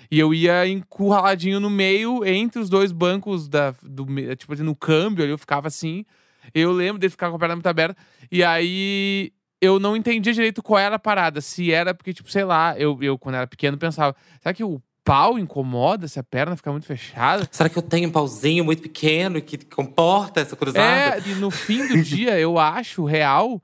E eu ia encurraladinho no meio, entre os dois bancos, da, do, tipo assim, no câmbio, ali eu ficava assim. Eu lembro de ficar com a perna muito aberta. E aí eu não entendia direito qual era a parada. Se era porque, tipo, sei lá, eu, eu quando era pequeno pensava, será que o pau incomoda se a perna ficar muito fechada? Será que eu tenho um pauzinho muito pequeno que comporta essa cruzada? É, e no fim do dia, eu acho real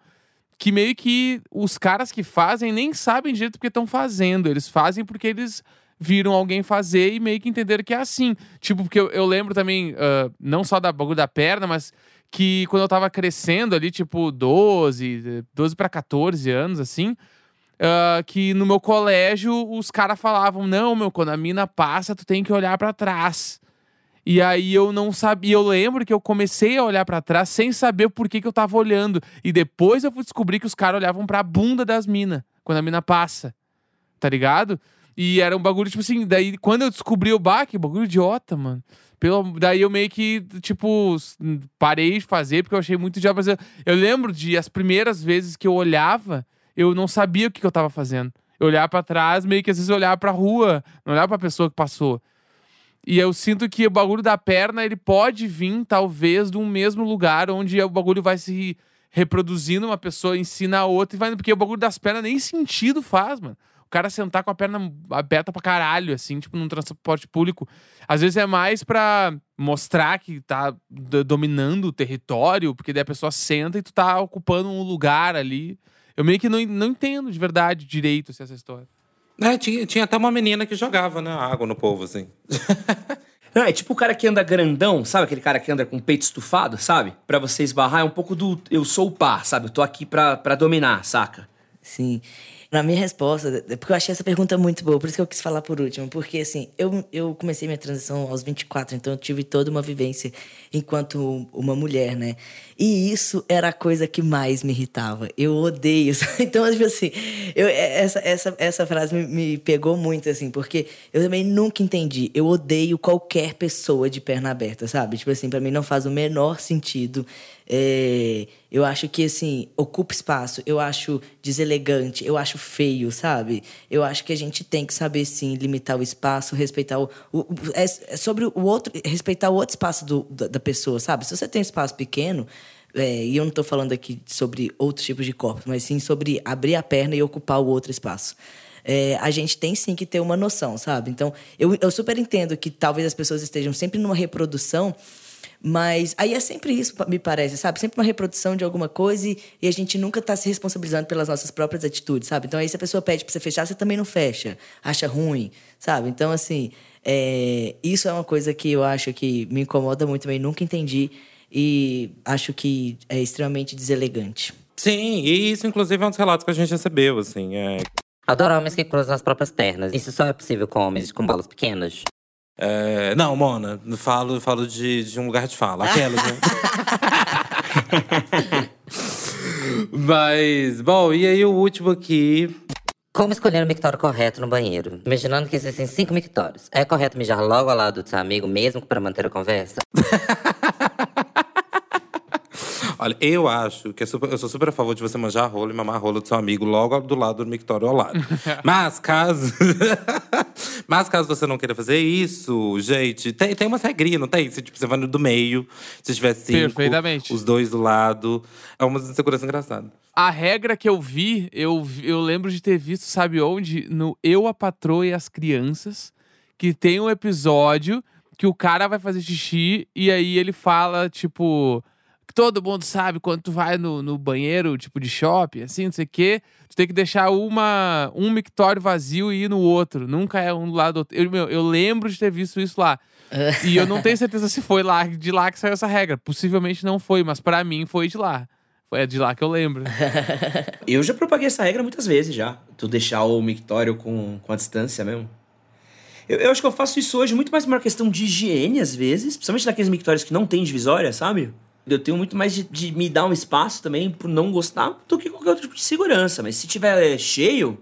que meio que os caras que fazem nem sabem direito porque estão fazendo. Eles fazem porque eles viram alguém fazer e meio que entenderam que é assim. Tipo, porque eu, eu lembro também, uh, não só da bagulho da perna, mas que quando eu tava crescendo ali, tipo, 12, 12 para 14 anos, assim, uh, que no meu colégio os caras falavam: não, meu, quando a mina passa, tu tem que olhar para trás. E aí eu não sabia, eu lembro que eu comecei a olhar para trás sem saber por que, que eu tava olhando. E depois eu fui descobrir que os caras olhavam pra bunda das minas, quando a mina passa. Tá ligado? E era um bagulho, tipo assim, daí quando eu descobri o baque, bagulho idiota, mano. Pelo, daí eu meio que, tipo, parei de fazer, porque eu achei muito idiota. Mas eu, eu lembro de as primeiras vezes que eu olhava, eu não sabia o que, que eu tava fazendo. Eu olhava para trás, meio que às vezes eu olhava pra rua, não olhava pra pessoa que passou. E eu sinto que o bagulho da perna, ele pode vir, talvez, de um mesmo lugar onde o bagulho vai se reproduzindo, uma pessoa ensina a outra e vai. Porque o bagulho das pernas nem sentido faz, mano o cara sentar com a perna aberta pra caralho, assim, tipo, num transporte público. Às vezes é mais pra mostrar que tá dominando o território, porque daí a pessoa senta e tu tá ocupando um lugar ali. Eu meio que não, não entendo de verdade direito assim, essa história. É, tinha, tinha até uma menina que jogava, né, água no povo, assim. Não, é tipo o cara que anda grandão, sabe? Aquele cara que anda com o peito estufado, sabe? Pra você esbarrar, é um pouco do eu sou o par, sabe? Eu tô aqui pra, pra dominar, saca? Sim. Na minha resposta, é porque eu achei essa pergunta muito boa, por isso que eu quis falar por último. Porque, assim, eu, eu comecei minha transição aos 24, então eu tive toda uma vivência enquanto uma mulher, né? E isso era a coisa que mais me irritava. Eu odeio isso. Então, tipo assim, eu, é, essa, essa, essa frase me, me pegou muito, assim, porque eu também nunca entendi. Eu odeio qualquer pessoa de perna aberta, sabe? Tipo assim, pra mim não faz o menor sentido. É, eu acho que, assim, ocupa espaço, eu acho deselegante, eu acho feio, sabe? Eu acho que a gente tem que saber, sim, limitar o espaço, respeitar o. o é, é, sobre o outro, respeitar o outro espaço do, da, da pessoa, sabe? Se você tem um espaço pequeno, é, e eu não estou falando aqui sobre outros tipos de corpos, mas sim sobre abrir a perna e ocupar o outro espaço. É, a gente tem sim que ter uma noção, sabe? Então, eu, eu super entendo que talvez as pessoas estejam sempre numa reprodução mas aí é sempre isso, me parece, sabe? Sempre uma reprodução de alguma coisa e, e a gente nunca está se responsabilizando pelas nossas próprias atitudes, sabe? Então aí se a pessoa pede para você fechar, você também não fecha, acha ruim, sabe? Então, assim, é, isso é uma coisa que eu acho que me incomoda muito também, nunca entendi e acho que é extremamente deselegante. Sim, e isso inclusive é um dos relatos que a gente recebeu, assim. É... Adoro homens que cruzam as próprias pernas. Isso só é possível com homens com balas pequenas? É, não, Mona, falo, falo de, de um lugar de fala. Aquelas, né? Mas, bom, e aí o último aqui. Como escolher o mictório correto no banheiro? Imaginando que existem cinco mictórios. É correto mijar logo ao lado do seu amigo, mesmo para manter a conversa? Olha, eu acho que é eu sou super a favor de você manjar a rola e mamar a rola do seu amigo logo do lado do mictório ao lado. Mas caso. Mas caso você não queira fazer isso, gente, tem, tem uma regrinha, não tem? Se tipo, você vai no do meio, se tiver cinco, Perfeitamente. os dois do lado. É uma insegurança engraçada. A regra que eu vi, eu, eu lembro de ter visto, sabe onde? No Eu, a Patroa e as Crianças, que tem um episódio que o cara vai fazer xixi e aí ele fala, tipo, todo mundo sabe quando tu vai no, no banheiro, tipo, de shopping, assim, não sei o quê, tu tem que deixar uma, um mictório vazio e ir no outro. Nunca é um do lado do outro. Eu, meu, eu lembro de ter visto isso lá. E eu não tenho certeza se foi lá de lá que saiu essa regra. Possivelmente não foi, mas pra mim foi de lá. Foi de lá que eu lembro. Eu já propaguei essa regra muitas vezes já. Tu deixar o mictório com, com a distância mesmo. Eu, eu acho que eu faço isso hoje muito mais por uma questão de higiene, às vezes. Principalmente naqueles mictórios que não tem divisória, sabe? Eu tenho muito mais de, de me dar um espaço também por não gostar do que qualquer outro tipo de segurança. Mas se tiver cheio,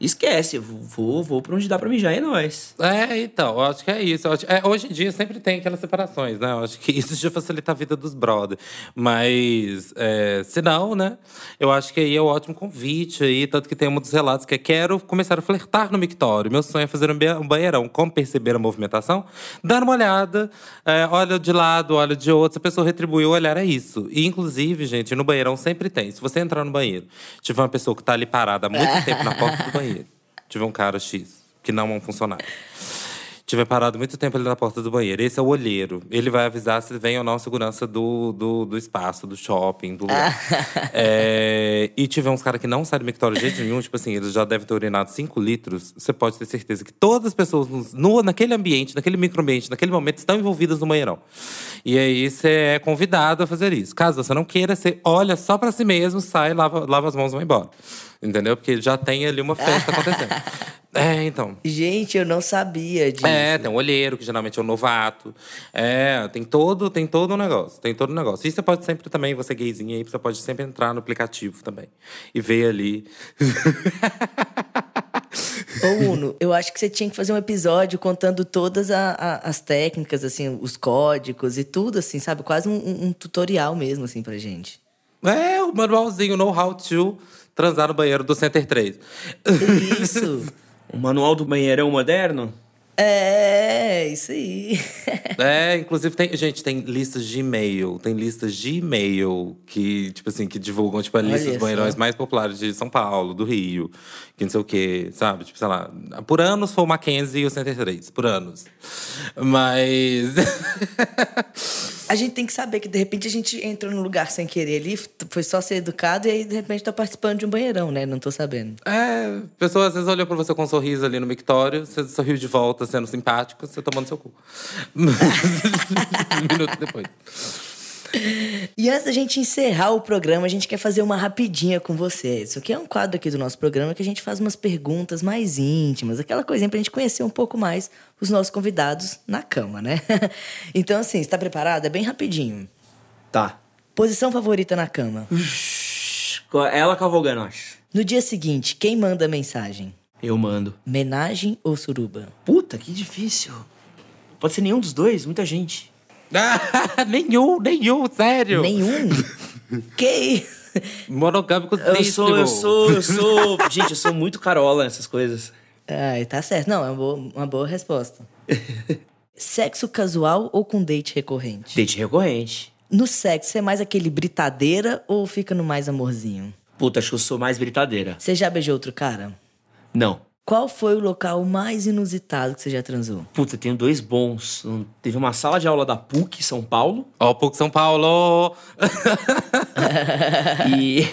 esquece. Vou, vou, pra onde dá pra mijar, é nóis. É, então, eu acho que é isso. Acho- é, hoje em dia sempre tem aquelas separações, né? Eu acho que isso já facilita a vida dos brother. Mas, é, se não, né? Eu acho que aí é um ótimo convite aí. Tanto que tem um dos relatos que é quero começar a flertar no mictório. Meu sonho é fazer um ba- banheirão. Como perceber a movimentação? Dar uma olhada, é, olha de lado, olha de outro. Se a pessoa retribui o olhar, é isso. E, inclusive, gente, no banheirão sempre tem. Se você entrar no banheiro, tiver uma pessoa que tá ali parada há muito tempo na porta do banheiro, tiver um cara X, que não é um funcionário tiver parado muito tempo ali na porta do banheiro. Esse é o olheiro. Ele vai avisar se vem ou não segurança do, do, do espaço, do shopping, do lugar. É, e tiver uns caras que não saem do mictório de jeito nenhum, tipo assim, eles já devem ter urinado 5 litros, você pode ter certeza que todas as pessoas no, naquele ambiente, naquele microambiente, naquele momento, estão envolvidas no banheirão. E aí você é convidado a fazer isso. Caso você não queira, você olha só pra si mesmo, sai, lava, lava as mãos e vai embora. Entendeu? Porque já tem ali uma festa acontecendo. É, então. Gente, eu não sabia disso. É, tem um olheiro, que geralmente é um novato. É, tem todo, tem todo um negócio. Tem todo um negócio. E você pode sempre também, você gayzinha aí, você pode sempre entrar no aplicativo também. E ver ali. Ô, Uno, eu acho que você tinha que fazer um episódio contando todas a- a- as técnicas, assim, os códigos e tudo, assim, sabe? Quase um, um- tutorial mesmo, assim, pra gente. É, o manualzinho, know how to transar no banheiro do Center 3. Isso. O manual do banheirão moderno? É, isso aí. É, inclusive tem, gente, tem listas de e-mail, tem listas de e-mail que, tipo assim, que divulgam, tipo, a lista Olha dos banheirões mais populares de São Paulo, do Rio, que não sei o quê, sabe? Tipo, sei lá, por anos foi o Mackenzie e o 103, por anos. Mas. A gente tem que saber que, de repente, a gente entrou num lugar sem querer ali, foi só ser educado e aí, de repente, tá participando de um banheirão, né? Não tô sabendo. É, a pessoa às vezes olhou pra você com um sorriso ali no mictório, você sorriu de volta, sendo simpático, você tomando seu cu. um minuto depois. E antes da gente encerrar o programa, a gente quer fazer uma rapidinha com você. Isso aqui é um quadro aqui do nosso programa que a gente faz umas perguntas mais íntimas, aquela coisinha pra gente conhecer um pouco mais os nossos convidados na cama, né? Então, assim, está preparado? É bem rapidinho. Tá. Posição favorita na cama. Ela cavalgando, acho. No dia seguinte, quem manda a mensagem? Eu mando. Menagem ou suruba? Puta, que difícil. Pode ser nenhum dos dois, muita gente. Ah, nenhum, nenhum, sério. Nenhum? que? Monogâmico Eu sou, eu sou, eu sou. gente, eu sou muito carola nessas coisas. Ai, tá certo. Não, é uma boa, uma boa resposta. Sexo casual ou com date recorrente? Date recorrente. No sexo, você é mais aquele britadeira ou fica no mais amorzinho? Puta, acho que eu sou mais britadeira. Você já beijou outro cara? Não. Qual foi o local mais inusitado que você já transou? Puta, tenho dois bons. Um- Teve uma sala de aula da PUC, São Paulo, Ó, o PUC São Paulo! e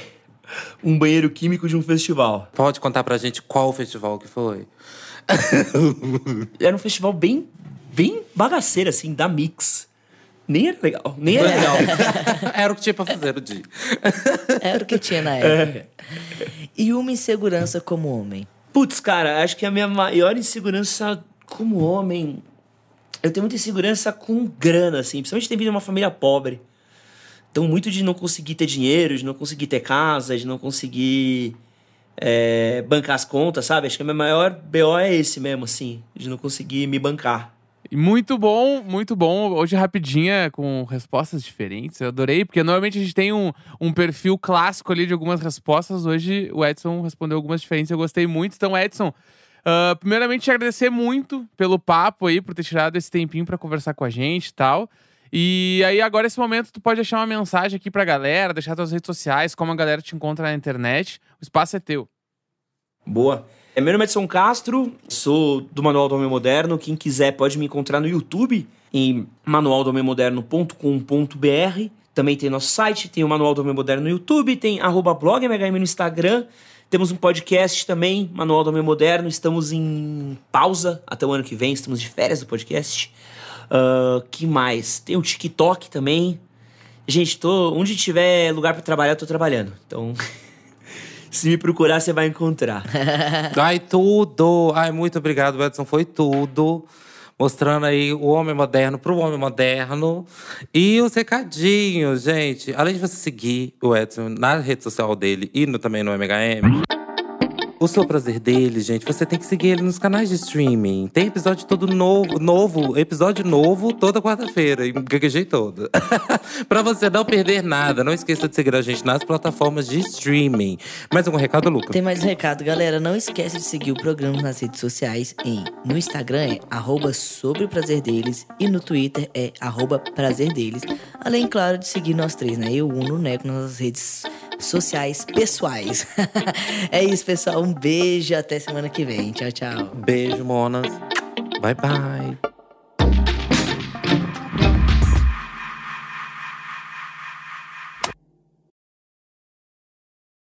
um banheiro químico de um festival. Pode contar pra gente qual festival que foi? Era um festival bem, bem bagaceiro, assim, da Mix. Nem era legal, nem era legal. Era o que tinha pra fazer no dia. Era o que tinha na época. E uma insegurança como homem? Putz, cara, acho que a minha maior insegurança como homem. Eu tenho muita insegurança com grana, assim. Principalmente ter vindo de uma família pobre. Então, muito de não conseguir ter dinheiro, de não conseguir ter casa, de não conseguir é, bancar as contas, sabe? Acho que a minha maior BO é esse mesmo, assim. De não conseguir me bancar. Muito bom, muito bom. Hoje rapidinha, com respostas diferentes. Eu adorei, porque normalmente a gente tem um, um perfil clássico ali de algumas respostas. Hoje o Edson respondeu algumas diferentes. Eu gostei muito. Então, Edson, ah, primeiramente te agradecer muito pelo papo aí, por ter tirado esse tempinho pra conversar com a gente e tal. E aí, agora, esse momento, tu pode deixar uma mensagem aqui pra galera, deixar tuas redes sociais, como a galera te encontra na internet. O espaço é teu. Boa. É, Meu nome é Edson Castro, sou do Manual do Homem Moderno. Quem quiser pode me encontrar no YouTube, em manualdohomenmoderno.com.br. Também tem nosso site, tem o Manual do Homem Moderno no YouTube, tem arroba blog MHM no Instagram. Temos um podcast também, Manual do Homem Moderno. Estamos em pausa até o ano que vem, estamos de férias do podcast. Ah, que mais? Tem o TikTok também. Gente, tô, onde tiver lugar para trabalhar, eu tô trabalhando. Então, se me procurar, você vai encontrar. Ai, tudo! Ai, muito obrigado, Edson. Foi tudo. Mostrando aí o homem moderno pro homem moderno. E os recadinhos, gente. Além de você seguir o Edson na rede social dele e no, também no MHM. O seu prazer dele, gente, você tem que seguir ele nos canais de streaming. Tem episódio todo novo, novo, episódio novo toda quarta-feira, em gaguejei todo. pra você não perder nada, não esqueça de seguir a gente nas plataformas de streaming. Mais algum recado, Lucas? Tem mais um recado, galera. Não esquece de seguir o programa nas redes sociais. Em, no Instagram é arroba sobre o prazer deles e no Twitter é arroba prazer deles. Além, claro, de seguir nós três, né? Eu, Uno, Neco, nas redes sociais pessoais. é isso, pessoal. Um beijo. Até semana que vem. Tchau, tchau. Beijo, monas. Bye, bye.